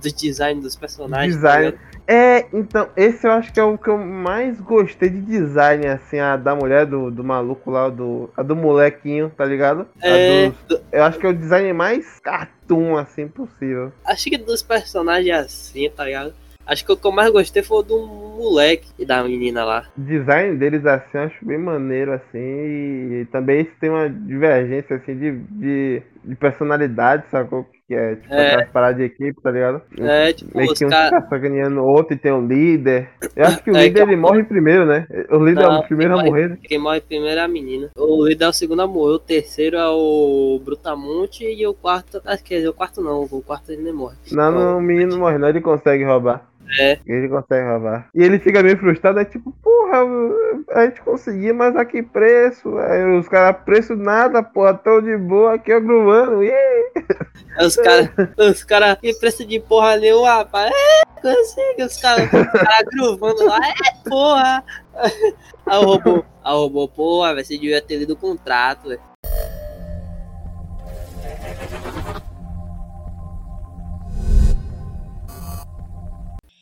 Speaker 1: do design dos personagens.
Speaker 2: Design.
Speaker 1: tá?
Speaker 2: É, então, esse eu acho que é o que eu mais gostei de design, assim, a da mulher, do, do maluco lá, do, a do molequinho, tá ligado?
Speaker 1: É,
Speaker 2: dos- eu acho que é o design mais cartoon, assim, possível.
Speaker 1: acho que dos personagens assim, tá ligado? Acho que o que eu mais gostei foi o do moleque e da menina lá.
Speaker 2: O design deles, assim, eu acho bem maneiro, assim, e também eles têm uma divergência, assim, de, de, de personalidade, sacou? Que é, tipo,
Speaker 1: É.
Speaker 2: paradas de equipe, tá ligado?
Speaker 1: É, tipo,
Speaker 2: Meio
Speaker 1: os
Speaker 2: que um
Speaker 1: caras.
Speaker 2: fica sacaneando o outro e tem um líder. Eu acho que o
Speaker 1: É,
Speaker 2: líder,
Speaker 1: que-
Speaker 2: ele morre primeiro, né? O líder é
Speaker 1: Não,
Speaker 2: o primeiro a morrer, né?
Speaker 1: Quem morre primeiro é a menina. O líder é o segundo a morrer. O terceiro é o Brutamonte. E o quarto. Acho que o quarto não. O quarto ele nem morre.
Speaker 2: Não, não, o menino morre, não, ele consegue roubar.
Speaker 1: É.
Speaker 2: Ele consegue roubar. E ele fica meio frustrado, é tipo, porra, a gente conseguia, mas a que preço? Aí os caras, preço nada, porra, tão de boa aqui, ó, gruvando. Yeah.
Speaker 1: Aí Os caras. Os caras. Que preço de porra nenhuma, rapaz. É, consegui. Os caras. Os caras gruvando lá. É, porra. Aí o robô. Aí o robô, porra. Você devia ter lido o contrato, velho.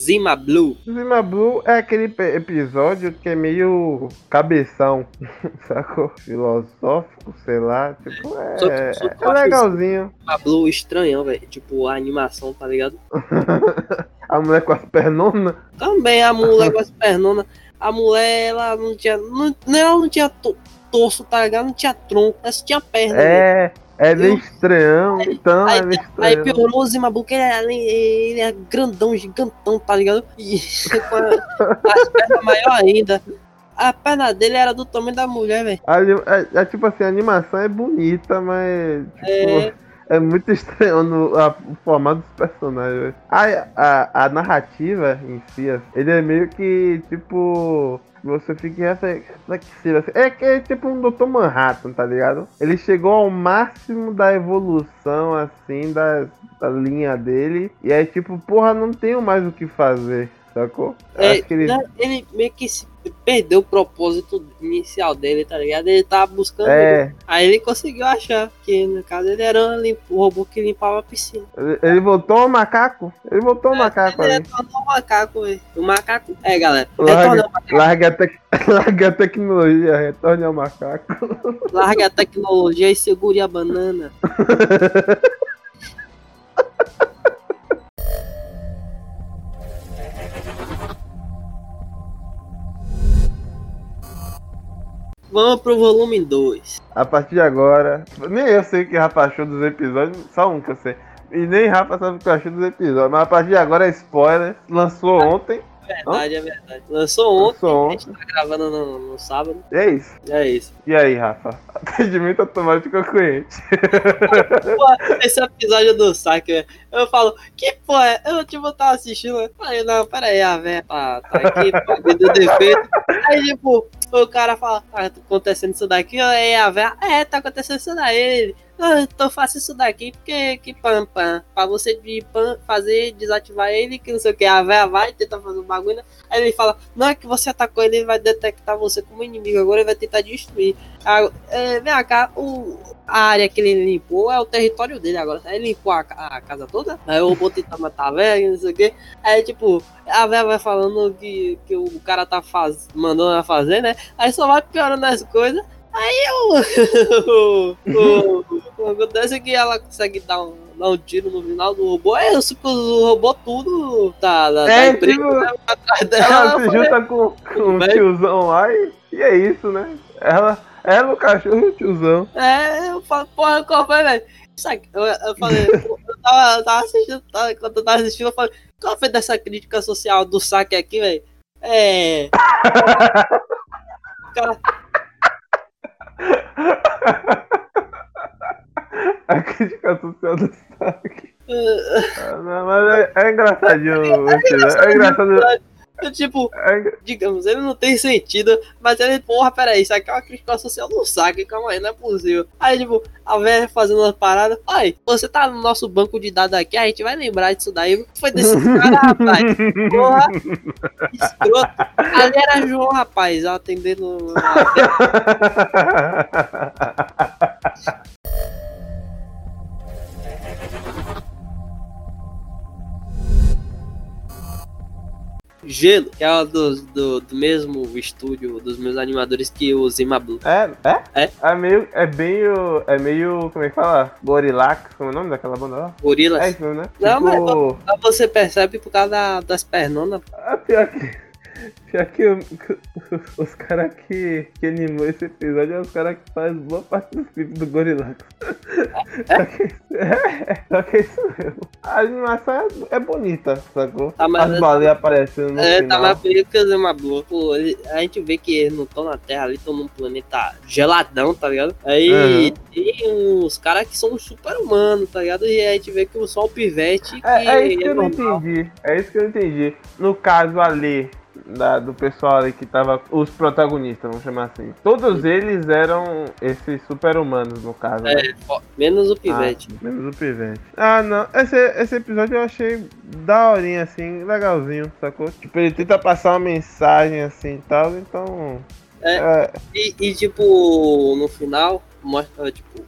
Speaker 1: Zima Blue.
Speaker 2: Zima Blue é aquele episódio que é meio cabeção, sacou? Filosófico, sei lá, tipo, é,
Speaker 1: Só só
Speaker 2: é
Speaker 1: acho
Speaker 2: legalzinho.
Speaker 1: Zima Blue estranhão, velho. Tipo, a animação, tá ligado?
Speaker 2: A mulher com as pernonas.
Speaker 1: Também a mulher com as pernonas. A mulher, ela não tinha. Não, ela não tinha to- torso, tá ligado? Não tinha tronco, ela só tinha perna.
Speaker 2: É, é meio estranhão, então
Speaker 1: Aí,
Speaker 2: é meio
Speaker 1: aí
Speaker 2: estranho.
Speaker 1: piorou o Zimabu, que ele, é- ele é grandão, gigantão, tá ligado? E com a- as pernas maior ainda. A perna dele era do tamanho da mulher, velho.
Speaker 2: É, é tipo assim, a animação é bonita, mas tipo,
Speaker 1: É.
Speaker 2: é, muito estranho no, a- o formato dos personagens. A, a, a narrativa em si, assim, ele é meio que tipo. Você fica refle- reflexivo. Assim. É que é tipo um Dr. Manhattan, tá ligado? Ele chegou ao máximo da evolução, assim, da, da linha dele. E aí, tipo, porra, não tenho mais o que fazer, sacou?
Speaker 1: É,
Speaker 2: ele.
Speaker 1: ele meio que se perdeu o propósito inicial dele, tá ligado? Ele tava buscando.
Speaker 2: É,
Speaker 1: Aí ele conseguiu achar que, no caso, ele era um limpo- o robô que limpava a piscina.
Speaker 2: ele, ele voltou ao macaco. Ele voltou ao macaco
Speaker 1: ele retornou o macaco, velho. O macaco. É, galera.
Speaker 2: Larga, larga, a tec- larga a tecnologia, retorne ao macaco.
Speaker 1: larga a tecnologia e segure a banana. Vamos pro volume 2.
Speaker 2: A partir de agora, nem eu sei o que Rafa achou dos episódios, só um que eu sei. E nem Rafa sabe o que eu achei dos episódios, mas a partir de agora é spoiler. Lançou ontem,
Speaker 1: Verdade, é verdade. Lançou ontem,
Speaker 2: lançou
Speaker 1: a gente
Speaker 2: ontem.
Speaker 1: tá gravando no, no sábado.
Speaker 2: E é isso.
Speaker 1: É isso.
Speaker 2: E aí, Rafa? Atendimento automático ao cliente.
Speaker 1: Pô, esse episódio do saque, velho. Eu falo, que porra, é? eu tipo, tava assistindo. Eu falei, não, pera aí, a véia tá, tá aqui, pô, deu defeito. Aí, tipo, o cara fala, tá acontecendo isso daqui, aí a véia, é, tá acontecendo isso daí. Ah, então eu faço isso daqui porque que pam pam. Pra você de pam, fazer, desativar ele, que não sei o que. A véia vai tentar fazer um bagulho. né? Aí ele fala, não é que você atacou ele, ele vai detectar você como inimigo, agora ele vai tentar destruir. Ah, é, vem cá, o, a área que ele limpou é o território dele agora. Aí ele limpou a, a casa toda. Aí eu vou tentar matar a velha, não sei o que. Aí, tipo, a velha vai falando que, que o cara tá faz, mandando ela fazer, né? Aí só vai piorando as coisas. Aí eu. o, o, o, acontece é que ela consegue dar um, dar um tiro no final do robô. É isso que o robô tudo tá, da, da
Speaker 2: É,
Speaker 1: empresa
Speaker 2: tipo,
Speaker 1: né, atrás dela.
Speaker 2: Ela
Speaker 1: Eu
Speaker 2: se
Speaker 1: falei,
Speaker 2: junta com, com o
Speaker 1: Velho.
Speaker 2: tiozão lá e, e é isso, né? Ela, ela o cachorro e o tiozão.
Speaker 1: É, eu falo, porra, qual foi, velho? Eu, eu falei, eu tava, tava assistindo, tava, quando eu tava assistindo, eu falei, qual foi dessa crítica social do saque aqui, velho? É. cara,
Speaker 2: A crítica social do saque. Ah, mas é, é engraçadinho. o episódio. É engraçado.
Speaker 1: Eu, tipo,
Speaker 2: É,
Speaker 1: digamos, ele não tem sentido, mas ele, porra, peraí, isso aqui é uma crítica social do saque, calma aí, não é possível. Aí, tipo, a velha fazendo uma parada, ai, você tá no nosso banco de dados aqui, a gente vai lembrar disso daí. Foi desse cara, rapaz. Porra, escroto. Ali era João, rapaz, atendendo. Gelo, que é o do, do, do mesmo estúdio, dos meus animadores que o Zima Blue.
Speaker 2: É, é?
Speaker 1: É.
Speaker 2: É meio. É meio. É meio. Como é que fala? Gorillax, como é o nome daquela banda lá?
Speaker 1: Gorilas.
Speaker 2: É isso mesmo, né?
Speaker 1: Não, mas-
Speaker 2: tipo,
Speaker 1: Mas você percebe por causa da- das pernonas.
Speaker 2: Ah, pior que. Pior que o- os, os caras que, que animou esse episódio é os caras que fazem boa parte dos clipes do Gorillax. Só que, é, só que é isso mesmo. A animação é, é bonita, sacou?
Speaker 1: Tá, mas-
Speaker 2: As baleias aparecendo no
Speaker 1: É, tá
Speaker 2: final.
Speaker 1: mais bonito que o Zima Blue. Pô, ele- a gente vê que eles não estão na Terra ali, estão num planeta geladão, tá ligado? Aí
Speaker 2: Uhum.
Speaker 1: tem uns caras que são super humanos, tá ligado? E a gente vê que o Sol Pivete. Que
Speaker 2: É, é isso que eu não
Speaker 1: normal.
Speaker 2: entendi. É isso que eu não entendi. No caso ali, da- do pessoal ali que tava. Os protagonistas, vamos chamar assim. Todos eles eram esses super-humanos, no caso. né?
Speaker 1: É, fo- menos o Pivete.
Speaker 2: Ah, menos o Pivete. Ah, não. Esse, esse episódio eu achei daorinha, assim, legalzinho, sacou? Tipo, ele tenta passar uma mensagem assim e tal, então.
Speaker 1: É.
Speaker 2: é,
Speaker 1: E, e, tipo, no final, mostra, tipo,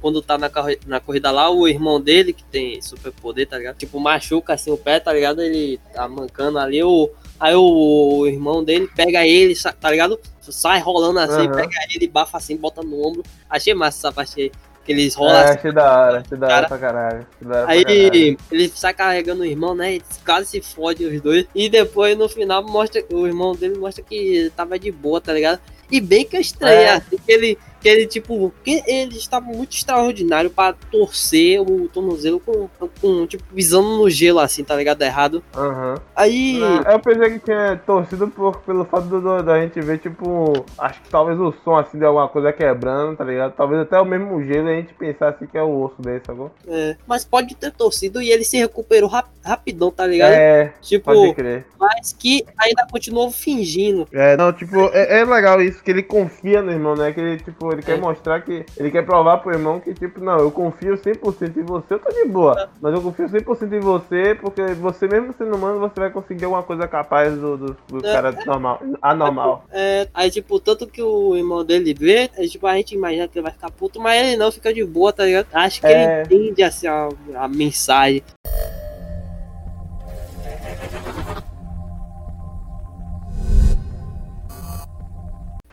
Speaker 1: quando tá na, na corrida lá, o irmão dele, que tem super poder, tá ligado? Tipo, machuca assim o pé, tá ligado? Ele tá mancando ali, o, aí o, o irmão dele pega ele, tá ligado? Sai rolando assim,
Speaker 2: Aham.
Speaker 1: pega ele, bafa assim, bota no ombro. Achei massa essa parte aí. Que eles rolam
Speaker 2: é,
Speaker 1: assim.
Speaker 2: achei da hora, achei da hora pra caralho. hora pra caralho.
Speaker 1: Aí ele sai carregando o irmão, né? Quase se fode os dois. E depois no final mostra o irmão dele mostra que tava de boa, tá ligado? E bem que eu estranhei,
Speaker 2: É.
Speaker 1: assim, que ele, que ele, tipo, que ele estava muito extraordinário pra torcer o tornozelo com, com, tipo, pisando no gelo, assim, tá ligado? Errado.
Speaker 2: Aham.
Speaker 1: Aí.
Speaker 2: Não, eu pensei que tinha torcido por, pelo fato do, da gente ver, tipo, acho que talvez o som assim de alguma coisa quebrando, tá ligado? Talvez até o mesmo gelo a gente pensasse que é o osso dele, sacou?
Speaker 1: é, mas pode ter torcido e ele se recuperou rap- rapidão, tá ligado?
Speaker 2: É,
Speaker 1: tipo,
Speaker 2: pode crer.
Speaker 1: mas que ainda continuou fingindo.
Speaker 2: É, não, tipo, é, é legal isso, que ele confia no irmão, né? Que ele, tipo, ele quer
Speaker 1: É.
Speaker 2: mostrar que. Ele quer provar pro irmão que, tipo, não, eu confio 100% em você, eu tô de
Speaker 1: É.
Speaker 2: boa. Mas eu confio 100% em você, porque você, mesmo sendo humano, você vai conseguir alguma coisa capaz do, do, do
Speaker 1: É.
Speaker 2: cara normal, anormal.
Speaker 1: É, aí, tipo, tanto que o irmão dele vê, é, tipo, a gente imagina que ele vai ficar puto, mas ele não fica de boa, tá ligado? Acho que
Speaker 2: É.
Speaker 1: ele entende, assim, a, a mensagem.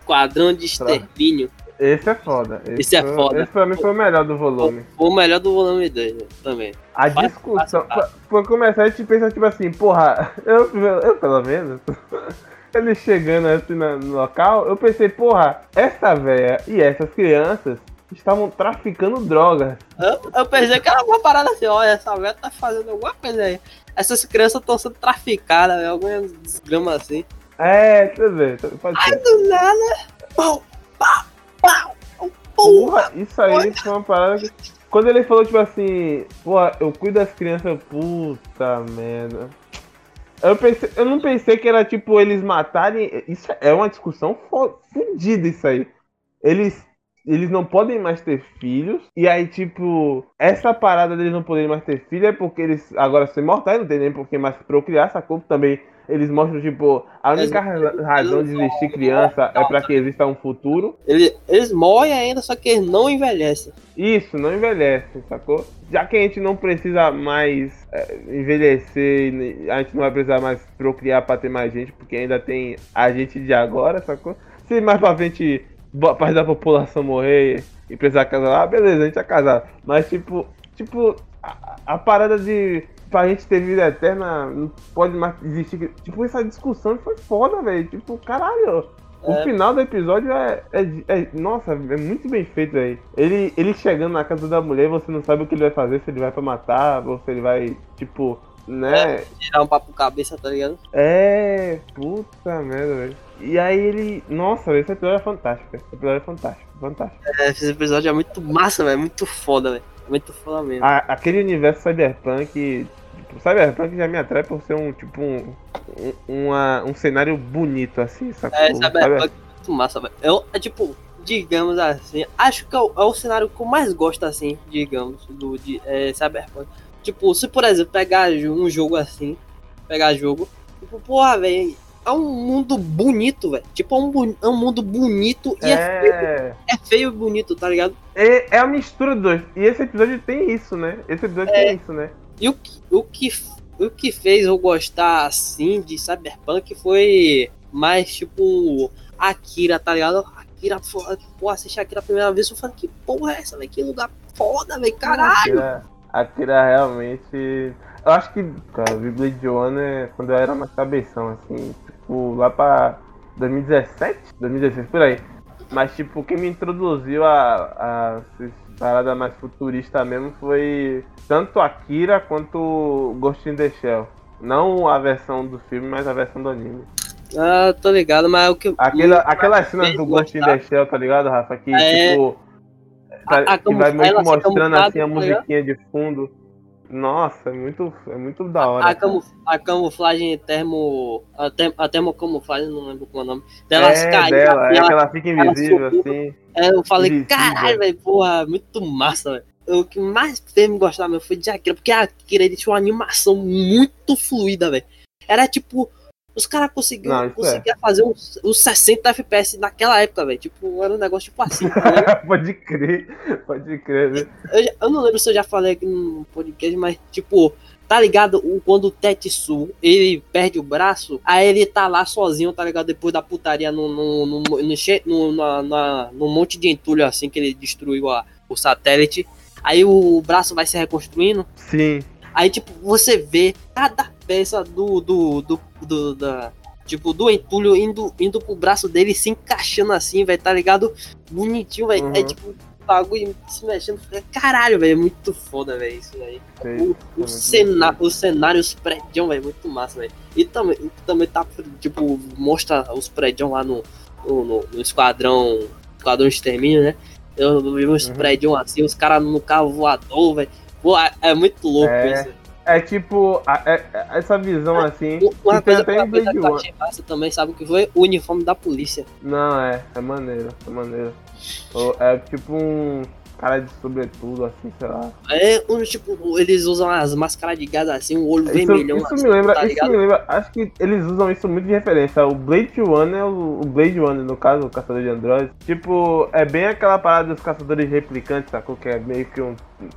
Speaker 1: Quadrão de extermínio.
Speaker 2: Esse é foda.
Speaker 1: Esse é
Speaker 2: foi-
Speaker 1: foda.
Speaker 2: Esse pra mim foi o melhor do volume.
Speaker 1: Foi o melhor do volume 2 né, também.
Speaker 2: A
Speaker 1: Fácil,
Speaker 2: discussão.
Speaker 1: fácil, fácil.
Speaker 2: Pra, pra começar, a gente pensa, tipo assim, porra, eu, eu pelo menos. Ele chegando assim no local, eu pensei, porra, essa véia e essas crianças estavam traficando drogas.
Speaker 1: Eu, eu pensei que era uma parada assim, olha, essa velha tá fazendo alguma coisa aí. Essas crianças estão sendo traficadas, né, alguma desgrama assim.
Speaker 2: É, deixa eu ver, pode
Speaker 1: Ai,
Speaker 2: ser.
Speaker 1: do nada, pau, pau, pau.
Speaker 2: Porra, isso aí foi uma parada que. Quando ele falou, tipo assim, porra, eu cuido das crianças, puta merda. Eu, pensei, eu não pensei que era tipo eles matarem. Isso é uma discussão fo- fodida isso aí. Eles, eles não podem mais ter filhos. E aí, tipo, essa parada deles não poderem mais ter filho é porque eles agora são imortais, não tem nem por que mais procriar, sacou? Também eles mostram, tipo, a única ra- razão de existir criança é pra que exista um futuro.
Speaker 1: Ele- eles morrem ainda, só que eles não envelhecem.
Speaker 2: Isso, não envelhece, sacou? Já que a gente não precisa mais é, envelhecer, a gente não vai precisar mais procriar pra ter mais gente, porque ainda tem a gente de agora, sacou? Se mais pra frente boa parte da população morrer e precisar casar, ah, beleza, a gente vai casar. Mas tipo, tipo, a, a parada de pra gente ter vida eterna não pode mais existir. Tipo, essa discussão foi foda, velho. Tipo, caralho. O
Speaker 1: É.
Speaker 2: final do episódio é, é, é- Nossa, é muito bem feito aí. Ele, ele chegando na casa da mulher, você não sabe o que ele vai fazer, se ele vai pra matar, ou se ele vai, tipo, né?
Speaker 1: Tirar um papo cabeça, tá ligado?
Speaker 2: É. Puta merda, velho. E aí ele. Nossa, esse episódio é fantástico. Esse episódio é fantástico, fantástico.
Speaker 1: É, esse episódio é muito massa, velho. Muito foda, velho. É Muito foda mesmo.
Speaker 2: A- aquele universo cyberpunk. Cyberpunk já me atrai por ser um, tipo, um. um, uma- um cenário bonito, assim, sacou?
Speaker 1: É, Cyberpunk é muito massa, velho. Eu, é tipo, digamos assim, acho que é o, é o cenário que eu mais gosto, assim, digamos, do de, é, Cyberpunk. Tipo, se por exemplo, pegar um jogo assim, pegar jogo, tipo, porra, velho, é um mundo bonito, velho. Tipo, é um, é um mundo bonito e é, feio,
Speaker 2: É.
Speaker 1: é feio e bonito, tá ligado?
Speaker 2: É, é a mistura dos dois. E esse episódio tem isso, né? Esse episódio
Speaker 1: É.
Speaker 2: tem isso, né?
Speaker 1: E o, que- o, que, o que fez eu gostar assim de Cyberpunk foi mais tipo Akira, tá ligado? Akira, pô, assisti Akira a primeira vez, eu falei, que porra é essa, velho? Que lugar foda, velho, caralho!
Speaker 2: Akira, realmente. Eu acho que, cara, eu vi Blade Runner quando eu era mais cabeção, assim, tipo, lá pra 2017? 2016, por aí. Mas, tipo, quem me introduziu a, a essas paradas mais futurista mesmo foi tanto Akira quanto Ghost in the Shell. Não a versão do filme, mas a versão do anime.
Speaker 1: Ah, tô ligado, mas o que.
Speaker 2: Aquela, aquelas cenas do Ghost in the Shell, tá ligado, Rafa? Que,
Speaker 1: É.
Speaker 2: tipo.
Speaker 1: A- a
Speaker 2: tá- que vai meio que mostrando assim a
Speaker 1: tá
Speaker 2: musiquinha de fundo. Nossa, é muito, é muito da hora.
Speaker 1: A, camu, a camuflagem termo. A, termo, a termocamuflagem, não lembro qual é o nome. Dela
Speaker 2: é
Speaker 1: cair,
Speaker 2: dela, é
Speaker 1: ela-
Speaker 2: que ela fica invisível
Speaker 1: subiu.
Speaker 2: assim.
Speaker 1: É, eu falei,
Speaker 2: Invisível.
Speaker 1: caralho, velho, porra, muito massa, velho. O que mais fez me gostar mesmo foi de Akira, porque a Akira ele tinha uma animação muito fluida, velho. Era tipo, os caras conseguiam conseguia fazer uns, uns 60 FPS naquela época, velho. Tipo, era um negócio tipo assim. tá
Speaker 2: pode crer, pode crer. né?
Speaker 1: eu, eu não lembro se eu já falei aqui no podcast, mas tipo, tá ligado? O, quando o Tetsu ele perde o braço, aí ele tá lá sozinho, tá ligado? Depois da putaria no, no, no, no, che- no, na, na- no monte de entulho assim que ele destruiu a, o satélite. Aí o braço vai se reconstruindo.
Speaker 2: Sim.
Speaker 1: Aí, tipo, você vê cada peça do. do, do, do- da, tipo, do entulho indo, indo pro braço dele se encaixando assim, velho, tá ligado? Bonitinho, velho.
Speaker 2: Uhum.
Speaker 1: É tipo, bagulho se mexendo. Caralho, velho, é muito foda, velho, isso aí. O, o,
Speaker 2: muito
Speaker 1: cena, o cenário, os prédios, velho, muito massa, velho. E também, também tá, tipo, mostra os prédios lá no, no, no- no esquadrão, esquadrão extermínio, né? Eu vi uns
Speaker 2: Uhum.
Speaker 1: prédios assim, os caras no carro voador, velho. Pô, é, é muito louco
Speaker 2: É.
Speaker 1: isso.
Speaker 2: É tipo, a- é- é- essa visão assim.
Speaker 1: Uma coisa,
Speaker 2: até
Speaker 1: uma coisa que eu achei massa também, sabe o que foi? O uniforme da polícia.
Speaker 2: Não, é, é maneiro, é maneiro. É tipo um cara de sobretudo, assim, sei lá.
Speaker 1: É, um, tipo, eles usam as máscaras de gás assim, um olho
Speaker 2: Isso,
Speaker 1: vermelhão
Speaker 2: isso
Speaker 1: assim,
Speaker 2: me lembra,
Speaker 1: tá
Speaker 2: isso me lembra, acho que eles usam isso muito de referência. O Blade Runner, o o Blade Runner, no caso, o caçador de androides, tipo, é bem aquela parada dos caçadores replicantes, sacou? Que é meio que um,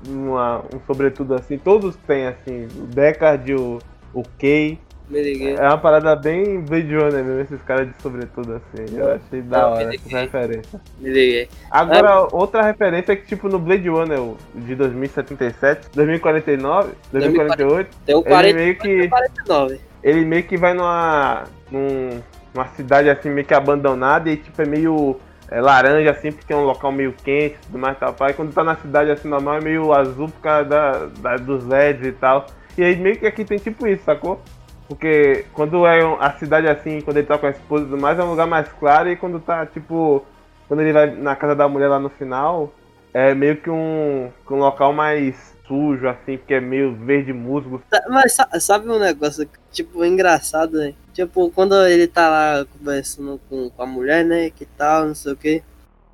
Speaker 2: uma- um sobretudo assim, todos têm assim, o Deckard, o, o Kay.
Speaker 1: Me liguei.
Speaker 2: É uma parada bem Blade Runner mesmo, esses caras de sobretudo assim. Eu achei da
Speaker 1: Não,
Speaker 2: hora essa referência.
Speaker 1: Me liguei.
Speaker 2: Agora, outra referência é que, tipo, no Blade Runner de 2077, 2049, 2048,
Speaker 1: Tem o
Speaker 2: ele
Speaker 1: 40
Speaker 2: meio que.
Speaker 1: 49.
Speaker 2: Ele meio que vai numa. Num, numa cidade assim meio que abandonada e tipo é meio é, laranja assim, porque é um local meio quente e tudo mais tal. Aí quando tá na cidade assim normal é meio azul por causa da, da- dos LEDs e tal. E aí meio que aqui tem tipo isso, sacou? Porque quando é a cidade assim, quando ele tá com a esposa e tudo mais, é um lugar mais claro e quando tá tipo. Quando ele vai na casa da mulher lá no final, é meio que um, um local mais sujo, assim, porque é meio verde musgo.
Speaker 1: Mas sa- sabe um negócio, tipo, engraçado, né? Tipo, quando ele tá lá conversando com, com a mulher, né? Que tal, não sei o que.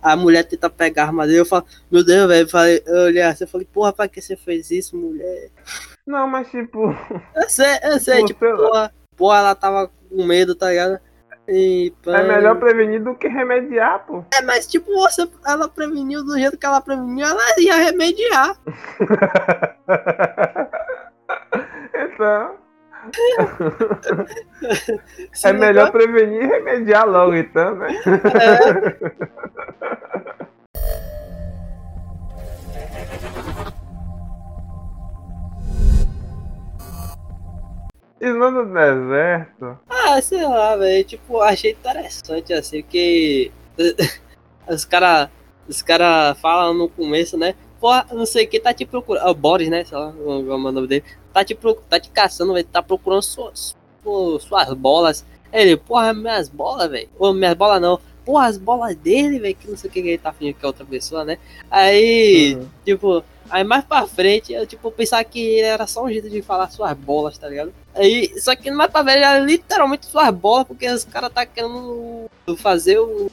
Speaker 1: A mulher tenta pegar a arma dele, eu falo, meu Deus, velho, eu olhei assim, eu falei, porra, pra que você fez isso, mulher?
Speaker 2: Não, mas tipo.
Speaker 1: Eu sei, eu sei, tipo,
Speaker 2: sei lá.
Speaker 1: porra, porra, ela tava com medo, tá ligado? E,
Speaker 2: É melhor prevenir do que remediar, pô.
Speaker 1: É, mas tipo, você, ela preveniu do jeito que ela preveniu, ela ia remediar.
Speaker 2: então, é melhor prevenir e remediar logo, então, né? Islã do deserto.
Speaker 1: Ah, Ah, sei lá, velho. Tipo, achei interessante, assim, que os caras os cara falam no começo, né? Porra, não sei o que, tá te procurando. O Boris, né? Sei lá, o nome dele. Tá te, tá te caçando, velho. Tá procurando suas, suas bolas. Ele, porra, minhas bolas, velho. Ou minhas bolas não. Porra, as bolas dele, velho. Que não sei o que, que ele tá fingindo que é outra pessoa, né? Aí, uhum. tipo, Aí mais pra frente, eu tipo, pensava que era só um jeito de falar suas bolas, tá ligado? Aí, só que mais pra ver, era literalmente suas bolas, porque os caras tá querendo fazer o,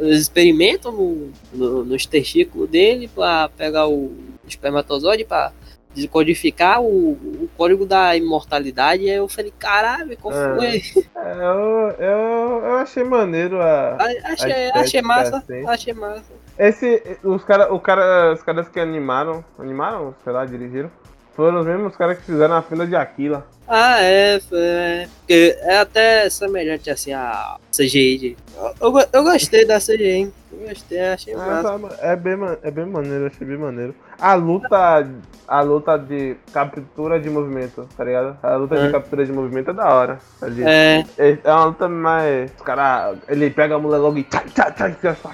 Speaker 1: experimento no, no, nos testículos dele pra pegar o espermatozoide pra descodificar o, o código da imortalidade. E aí eu falei, caralho, qual é, foi?
Speaker 2: É, eu, eu, eu achei maneiro a.
Speaker 1: Achei, a achei massa, assim. achei massa.
Speaker 2: Esse, os, cara, o cara, os caras que animaram, animaram, sei lá, dirigiram, foram os mesmos caras que fizeram a fila de Aquila.
Speaker 1: Ah, é, é, porque é até semelhante assim a CGI. Eu, eu, eu gostei da CGI, gostei, achei ah, massa.
Speaker 2: Tá, é bem, é bem maneiro, achei bem maneiro. A luta, a luta de captura de movimento, tá ligado? A luta é. de captura de movimento é da hora.
Speaker 1: É.
Speaker 2: É, é uma luta mais. Os caras. Ele pega a mulher logo e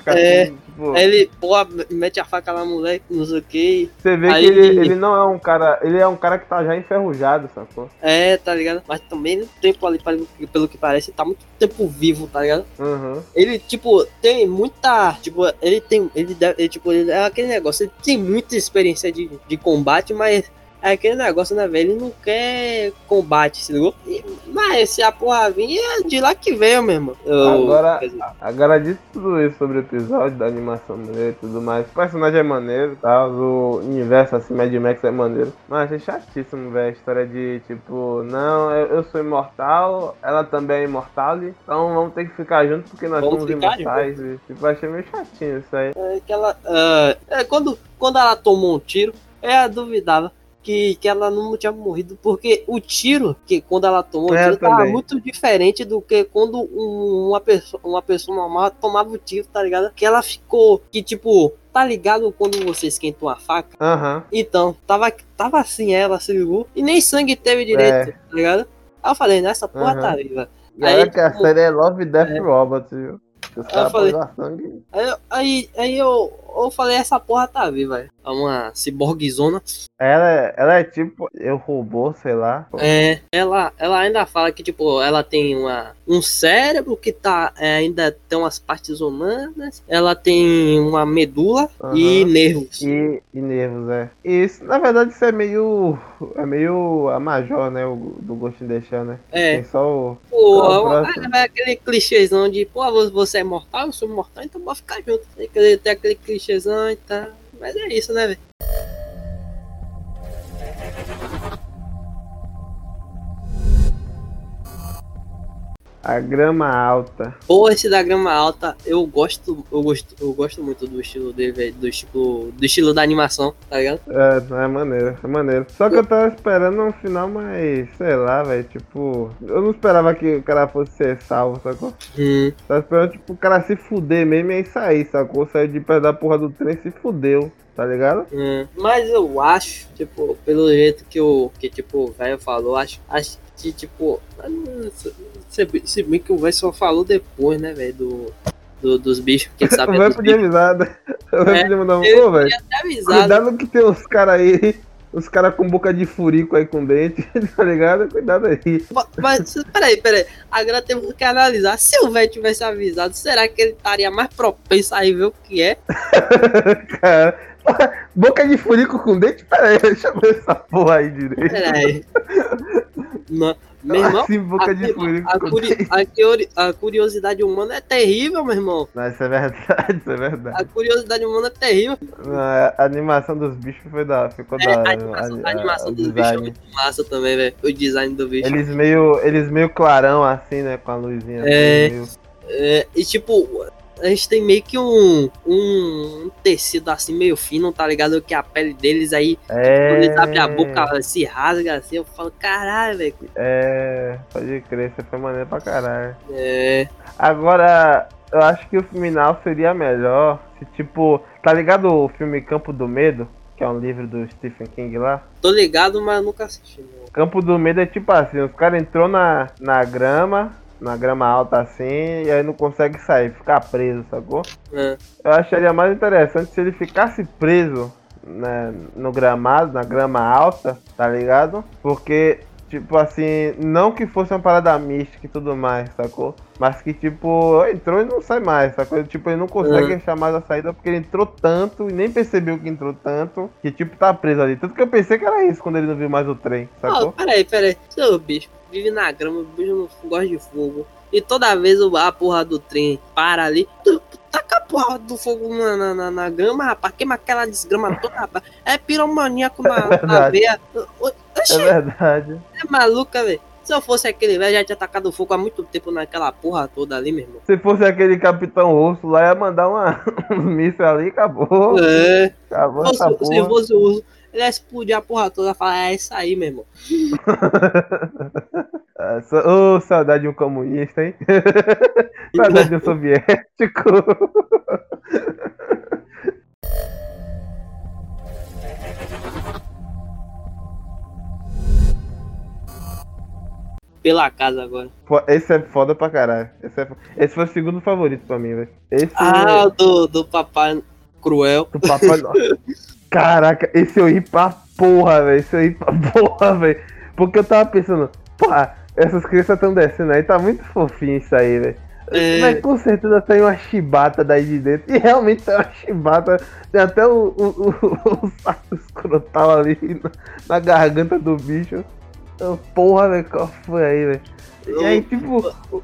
Speaker 1: é. Assim, tipo... Ele, porra, mete a faca na mulher, não sei o que.
Speaker 2: Você vê aí... que ele, ele não é um cara. Ele é um cara que tá já enferrujado, sacou?
Speaker 1: É, tá ligado? Mas também no tempo ali, pelo que parece, tá muito tempo vivo, tá ligado?
Speaker 2: Uhum.
Speaker 1: Ele, tipo, tem muita. Tipo, ele tem. Ele, ele tipo, ele é aquele negócio, ele tem muita experiência de, de combate, mas aquele negócio, né, velho? Ele não quer combate, se ligou? Mas se a porra vir, é de lá que veio mesmo.
Speaker 2: Agora, agora disse tudo isso sobre o episódio, da animação dele e tudo mais. O personagem é maneiro, tá? O universo assim, Mad Max é maneiro. Mas achei chatíssimo, velho. A história de tipo, não, eu, eu, sou imortal, ela também é imortal, então vamos ter que ficar juntos porque nós vamos somos imortais. E, tipo, achei meio chatinho isso aí.
Speaker 1: É que ela. Uh, é, quando, quando ela tomou um tiro, ela duvidava que, que ela não tinha morrido, porque o tiro que quando ela tomou, é, o tiro tava muito diferente do que quando um, uma, pessoa, uma pessoa normal tomava o tiro, tá ligado? Que ela ficou, que tipo, tá ligado quando você esquentou a faca?
Speaker 2: Uhum.
Speaker 1: Então, tava, tava assim ela, se ligou, e nem sangue teve direito, é. tá ligado? Aí eu falei, nessa porra uhum. tá viva.
Speaker 2: Aí, é que a série é Love Death é. Robot, viu?
Speaker 1: Aí eu falei, aí, aí, aí eu, eu falei, essa porra tá viva. É uma ciborguezona.
Speaker 2: Ela, ela é tipo, eu robô, sei lá.
Speaker 1: É, ela, ela ainda fala que, tipo, ela tem uma, um cérebro que tá, é, ainda tem umas partes humanas. Ela tem uma medula uhum. e nervos.
Speaker 2: E, e, nervos, é. Isso, na verdade, isso é meio, é meio a Major, né, o, do Ghost in the Shell, né?
Speaker 1: É.
Speaker 2: Tem só o...
Speaker 1: Pô, é, é aquele clichêzão de, pô, você é mortal, eu sou mortal, então bora ficar junto. Tem aquele clichêzão e tá... Mas é isso, né, velho?
Speaker 2: A grama alta.
Speaker 1: Pô, esse da grama alta, eu gosto, eu gosto, eu gosto muito do estilo dele, velho, do estilo, do estilo da animação, tá ligado?
Speaker 2: É, é maneiro, é maneiro. Só que eu tava esperando um final mais, sei lá, velho, tipo, eu não esperava que o cara fosse ser salvo, sacou?
Speaker 1: Hum.
Speaker 2: Tava esperando, tipo, o cara se fuder mesmo e aí sair, sacou? Saiu de pé da porra do trem e se fudeu tá ligado?
Speaker 1: Hum, mas eu acho, tipo, pelo jeito que o que tipo o velho falou, acho, acho que tipo, se, se bem que o velho só falou depois, né, velho, do, do, dos bichos, que sabe.
Speaker 2: Vai podia avisar, né? Vai é, podia mandar um pô, velho. Cuidado que tem uns caras aí os caras com boca de furico aí com dente, tá ligado? Cuidado aí.
Speaker 1: Mas, peraí, peraí. Agora temos que analisar. Se o velho tivesse avisado, será que ele estaria mais propenso a ver o que é?
Speaker 2: cara, boca de furico com dente? Peraí, deixa eu ver essa porra aí direito. Peraí.
Speaker 1: Não. Meu irmão,
Speaker 2: assim, boca a, de furico.
Speaker 1: A, curi a, a, curiosidade humana é terrível, meu irmão.
Speaker 2: Não, isso é verdade, isso é verdade.
Speaker 1: A curiosidade humana é terrível.
Speaker 2: Não, a animação dos bichos foi da, ficou é, da
Speaker 1: A animação, a, animação dos bichos é muito massa também, velho. O design do bicho.
Speaker 2: Eles meio, eles meio clarão assim, né, com a luzinha.
Speaker 1: É,
Speaker 2: assim, meio...
Speaker 1: é e tipo, a gente tem meio que um, um tecido assim meio fino, tá ligado? Que a pele deles aí,
Speaker 2: é...
Speaker 1: quando eles abrem a boca, se rasga assim, eu falo, caralho, velho.
Speaker 2: É, pode crer, você foi maneiro pra caralho.
Speaker 1: É.
Speaker 2: Agora, eu acho que o final seria melhor se, tipo, tá ligado o filme Campo do Medo? Que é um livro do Stephen King lá?
Speaker 1: Tô ligado, mas nunca assisti. Não.
Speaker 2: Campo do medo é tipo assim, os caras entrou na, na grama, na grama alta assim, e aí não consegue sair, ficar preso, sacou?
Speaker 1: É.
Speaker 2: Eu acharia mais interessante se ele ficasse preso né, no gramado, na grama alta, tá ligado? Porque, tipo assim, não que fosse uma parada mística e tudo mais, sacou? Mas que, tipo, entrou e não sai mais, sacou? Tipo, ele não consegue
Speaker 1: Uhum.
Speaker 2: achar mais a saída porque ele entrou tanto e nem percebeu que entrou tanto, que, tipo, tá preso ali. Tanto que eu pensei que era isso quando ele não viu mais o trem, sacou?
Speaker 1: peraí, peraí. Seu bicho vive na grama, o bicho não gosta de fogo. E toda vez o- a porra do trem para ali. Tu, taca a porra do fogo na, na, na- na grama, rapaz. Queima aquela desgrama toda, rapaz. É piromaníaco na, na veia. Oxi,
Speaker 2: É verdade.
Speaker 1: é maluca, velho. Se eu fosse aquele velho, já tinha tacado fogo há muito tempo naquela porra toda ali, meu irmão.
Speaker 2: Se fosse aquele Capitão Urso lá, ia mandar uma, um míssil ali, acabou.
Speaker 1: É.
Speaker 2: Acabou
Speaker 1: Se fosse, se fosse o urso, ele ia explodir a porra toda e falar, é isso aí, meu irmão.
Speaker 2: Sa- Ô, saudade de um comunista, hein? saudade de um soviético.
Speaker 1: Pela casa agora.
Speaker 2: Pô, Esse é foda pra caralho. Esse, é Esse foi o segundo favorito pra mim, velho.
Speaker 1: Ah, do, do papai cruel.
Speaker 2: do Papai. Caraca, esse eu ri pra porra, velho. Esse eu ri pra porra, velho. Porque eu tava pensando, porra, essas crianças tão descendo aí, tá muito fofinho isso aí, velho.
Speaker 1: É.
Speaker 2: Mas com certeza tem uma chibata daí de dentro. E realmente tem uma chibata. Tem até o, o, o, o saco escrotal ali na, na garganta do bicho. Então, Porra, velho, qual foi aí, velho? E aí, tipo, o,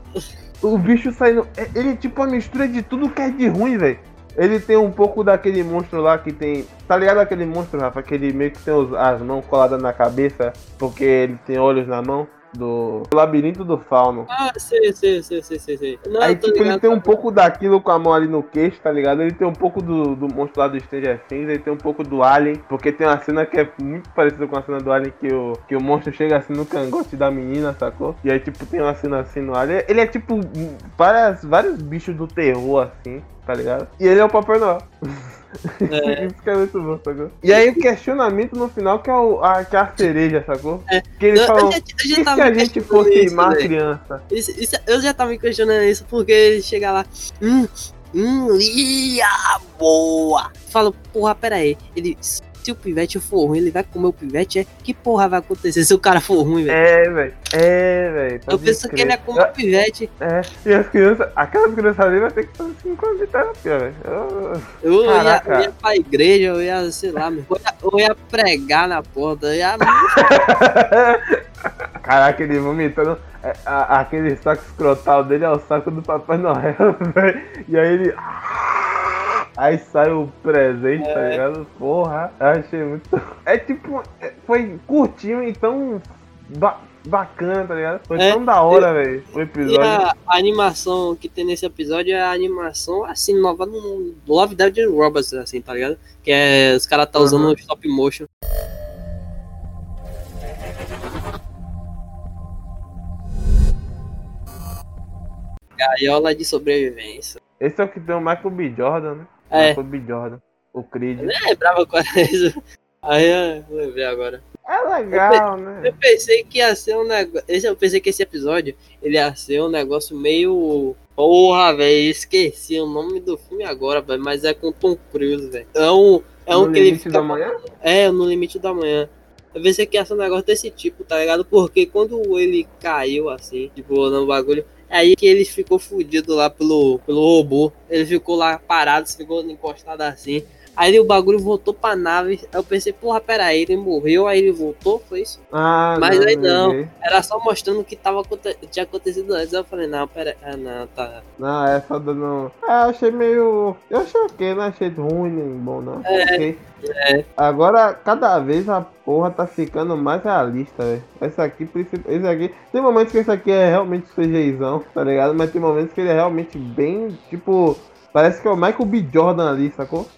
Speaker 2: o bicho saindo. é- Ele é tipo uma mistura de tudo que é de ruim, velho. Ele tem um pouco daquele monstro lá que tem. Tá ligado aquele monstro, Rafa? Que ele meio que tem os- as mãos coladas na cabeça porque ele tem olhos na mão? Do labirinto do fauno.
Speaker 1: Ah, sei, sei, sei, sei, sei, sei. Não,
Speaker 2: Aí, tipo, ele
Speaker 1: ligado,
Speaker 2: tem um pouco daquilo com a mão ali no queixo, tá ligado? Ele tem um pouco do, do monstro lá do Stranger Things, ele tem um pouco do Alien, porque tem uma cena que é muito parecida com a cena do Alien, que o, que o monstro chega assim no cangote da menina, sacou? E aí, tipo, tem uma cena assim no Alien. Ele é, tipo, várias, vários bichos do terror, assim, tá ligado? E ele é o Papai Noel.
Speaker 1: É.
Speaker 2: Isso que é muito bom, sacou? E aí o questionamento no final que é, o, a, que é a cereja, sacou?
Speaker 1: É.
Speaker 2: Que e
Speaker 1: eu já
Speaker 2: se a gente fosse
Speaker 1: isso,
Speaker 2: criança?
Speaker 1: Isso, isso- eu já tava me questionando isso, porque ele chega lá, hum, hum, ia, boa. Falo, porra, pera aí, ele, se o pivete for ruim, ele vai comer o pivete, é? Que porra vai acontecer se o cara for ruim, velho?
Speaker 2: É, velho. É, velho.
Speaker 1: eu penso que ele ia comer o pivete.
Speaker 2: É, e as crianças, aquelas crianças ali vai ter que fazer 5 anos de terapia, velho. Eu-
Speaker 1: Eu ia, eu ia pra igreja, eu ia, sei lá, meu, eu ia, eu ia pregar na porta, eu ia...
Speaker 2: Caraca, ele vomitando. é, a- aquele saco escrotal dele é o saco do Papai Noel, velho. E aí ele. Aí sai o presente, tá
Speaker 1: É.
Speaker 2: ligado? Porra, eu achei muito. É tipo. é, Foi curtinho, então. ba- bacana, tá ligado? Foi
Speaker 1: É,
Speaker 2: tão da hora, velho. O
Speaker 1: E
Speaker 2: episódio.
Speaker 1: a, a animação que tem nesse episódio é a animação, assim, nova no Love Dead Robots, assim, tá ligado? Que é, os caras tá usando
Speaker 2: Aham.
Speaker 1: stop motion. Gaiola de sobrevivência.
Speaker 2: Esse é o que tem o Michael B. Jordan, né?
Speaker 1: É.
Speaker 2: Michael B. Jordan. O Creed.
Speaker 1: Eu nem lembrava qual era isso. Aí eu lembrei agora.
Speaker 2: É legal, né?
Speaker 1: Eu pensei que ia ser um negócio. Esse, eu pensei que esse episódio ele ia ser um negócio meio. Porra, velho, esqueci o nome do filme agora, velho. Mas é com Tom Cruise, velho. É um. É um
Speaker 2: no
Speaker 1: que ele
Speaker 2: limite
Speaker 1: fica-
Speaker 2: da manhã?
Speaker 1: É, no limite da manhã. Eu pensei que ia ser um negócio desse tipo, tá ligado? Porque quando ele caiu assim, tipo, no bagulho, aí que ele ficou fudido lá pelo, pelo robô. Ele ficou lá parado, ficou encostado assim. Aí o bagulho voltou pra nave. Aí eu pensei, porra, peraí, ele morreu, aí ele voltou, foi isso?
Speaker 2: Ah,
Speaker 1: Mas aí não. Era só mostrando o que tava, tinha acontecido antes. Aí eu falei, não, pera ah, não, tá.
Speaker 2: Não, é só dando. É, eu achei meio. Eu achei ok, não achei ruim nem bom, não.
Speaker 1: É,
Speaker 2: Ok.
Speaker 1: é.
Speaker 2: Agora, cada vez a porra tá ficando mais realista, velho. Esse aqui, esse aqui. Tem momentos que esse aqui é realmente CGIzão, tá ligado? Mas tem momentos que ele é realmente bem, tipo. Parece que é o Michael B. Jordan ali, sacou?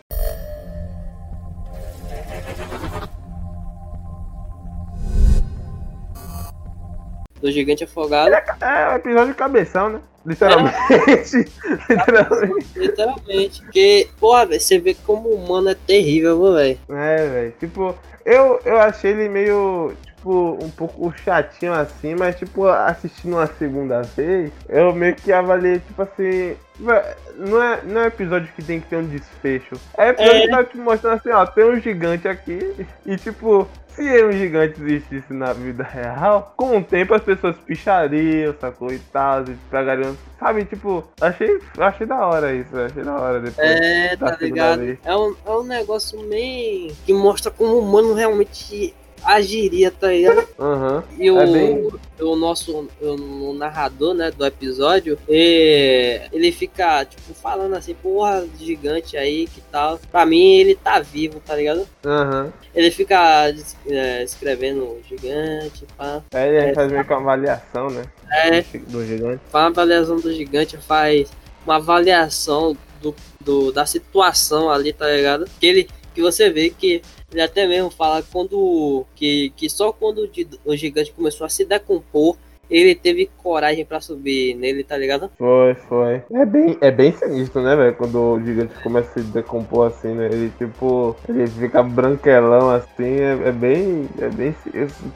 Speaker 1: Do gigante afogado.
Speaker 2: É o episódio cabeção, né? Literalmente. Literalmente.
Speaker 1: Literalmente. Porque, porra, velho, você vê como o humano é terrível, velho.
Speaker 2: É, velho. Tipo, eu, eu achei ele meio. tipo, um pouco chatinho assim, mas, tipo, assistindo uma segunda vez, eu meio que avaliei, tipo assim. Não é, não é episódio que tem que ter um desfecho. É episódio é. que tá te mostrando assim, ó, tem um gigante aqui e, tipo, se um gigante existisse na vida real, com o tempo as pessoas pichariam, sacou? E tal, e pegariam. Sabe, tipo, achei, achei da hora isso, achei da hora depois.
Speaker 1: É, tá ligado? É um, é um negócio meio que mostra como o humano realmente agiria, tá ligado?
Speaker 2: Uhum.
Speaker 1: E o, é bem... o nosso o, narrador, né, do episódio, ele fica, tipo, falando assim, porra, gigante aí, que tal. Pra mim, ele tá vivo, tá ligado?
Speaker 2: Uhum.
Speaker 1: Ele fica é, escrevendo gigante, pá.
Speaker 2: É, ele é, faz meio que uma avaliação, né?
Speaker 1: É.
Speaker 2: Do gigante.
Speaker 1: Faz uma avaliação do gigante, faz uma avaliação do, do, da situação ali, tá ligado? Que ele que você vê que ele até mesmo fala quando que, que só quando o gigante começou a se decompor, ele teve coragem para subir nele, tá ligado?
Speaker 2: Foi, foi. É bem, é bem sinistro, né, velho? Quando o gigante começa a se decompor assim, né? Ele tipo, ele fica branquelão assim, é, é bem, é bem,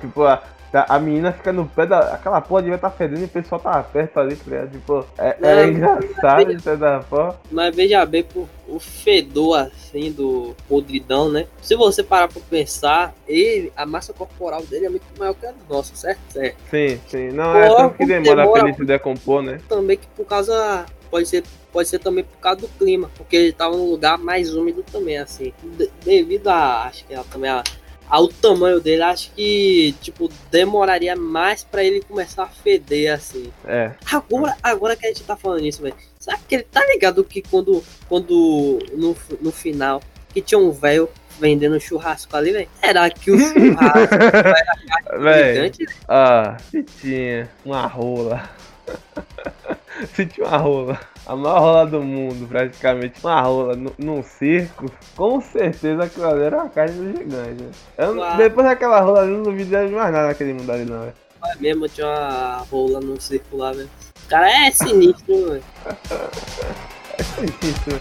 Speaker 2: tipo, a, a menina fica no pé da. Aquela porra devia estar tá fedendo e o pessoal tá perto ali, tá? Tipo, é, é, é engraçado de certa forma.
Speaker 1: Mas veja bem por, o fedor assim do podridão, né? Se você parar pra pensar, ele, a massa corporal dele é muito maior que a nossa, certo? certo.
Speaker 2: Sim, sim. Não, Porra, é tanto que demora, demora pra ele se decompor, né?
Speaker 1: Também que por causa. Pode ser pode ser também por causa do clima, porque ele tava num lugar mais úmido também, assim. De, devido a, acho que é também a, ao tamanho dele, acho que, tipo, demoraria mais para ele começar a feder, assim.
Speaker 2: É.
Speaker 1: Agora, agora que a gente tá falando isso, velho, sabe que ele tá ligado que quando, quando no, no final, que tinha um velho vendendo churrasco ali, velho, era que o churrasco
Speaker 2: era gigante, Ah, se tinha uma rola. se tinha uma rola a maior rola do mundo, praticamente, uma rola num circo, com certeza aquilo ali era uma carne do gigante. Né? Eu, depois daquela rola ali, não duvido de mais nada naquele mundo ali, não, velho.
Speaker 1: É mesmo, tinha uma rola no circo lá, velho. O cara é sinistro, velho.
Speaker 2: é sinistro.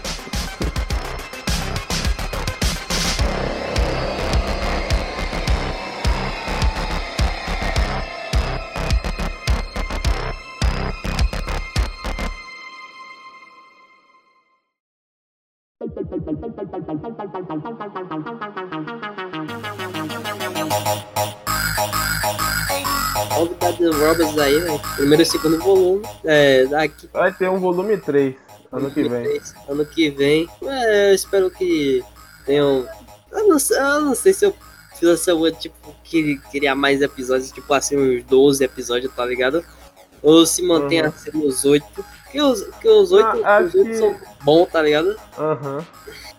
Speaker 1: Roberts aí, né? Primeiro e segundo volume. É, daqui.
Speaker 2: Vai ter um volume 3 ano que vem. 3,
Speaker 1: ano que vem. É, eu espero que tenham. Eu não, sei, eu não sei se eu se eu tipo, queria mais episódios, tipo assim, uns 12 episódios, tá ligado? Ou se mantém uhum. assim nos 8. Porque os, porque os 8, ah, os 8 que... são bons, tá ligado?
Speaker 2: Aham. Uhum.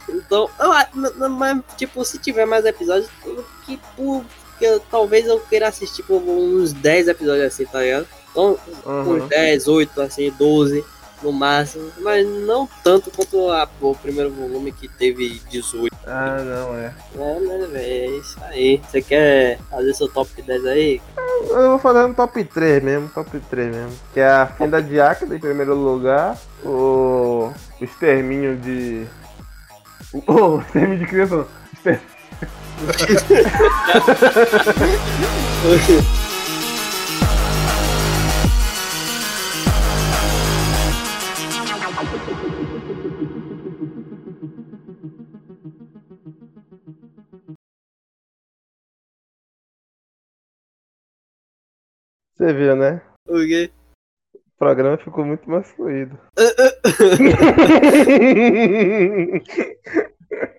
Speaker 1: Então, eu, mas, tipo, se tiver mais episódios, que, por, que eu, talvez eu queira assistir por uns 10 episódios assim, tá ligado? Então, uhum. uns 10, 8, assim, 12 no máximo, mas não tanto quanto a, o primeiro volume que teve 18.
Speaker 2: Ah, não, é.
Speaker 1: É, né, velho, é isso aí. Você quer fazer seu top 10 aí?
Speaker 2: Eu vou fazer um top 3 mesmo, top 3 mesmo. Que é a Fenda de Acre em primeiro lugar, o, o Extermínio de Oh, semi de criança não. Você viu, né?
Speaker 1: O quê?
Speaker 2: O programa ficou muito mais fluido.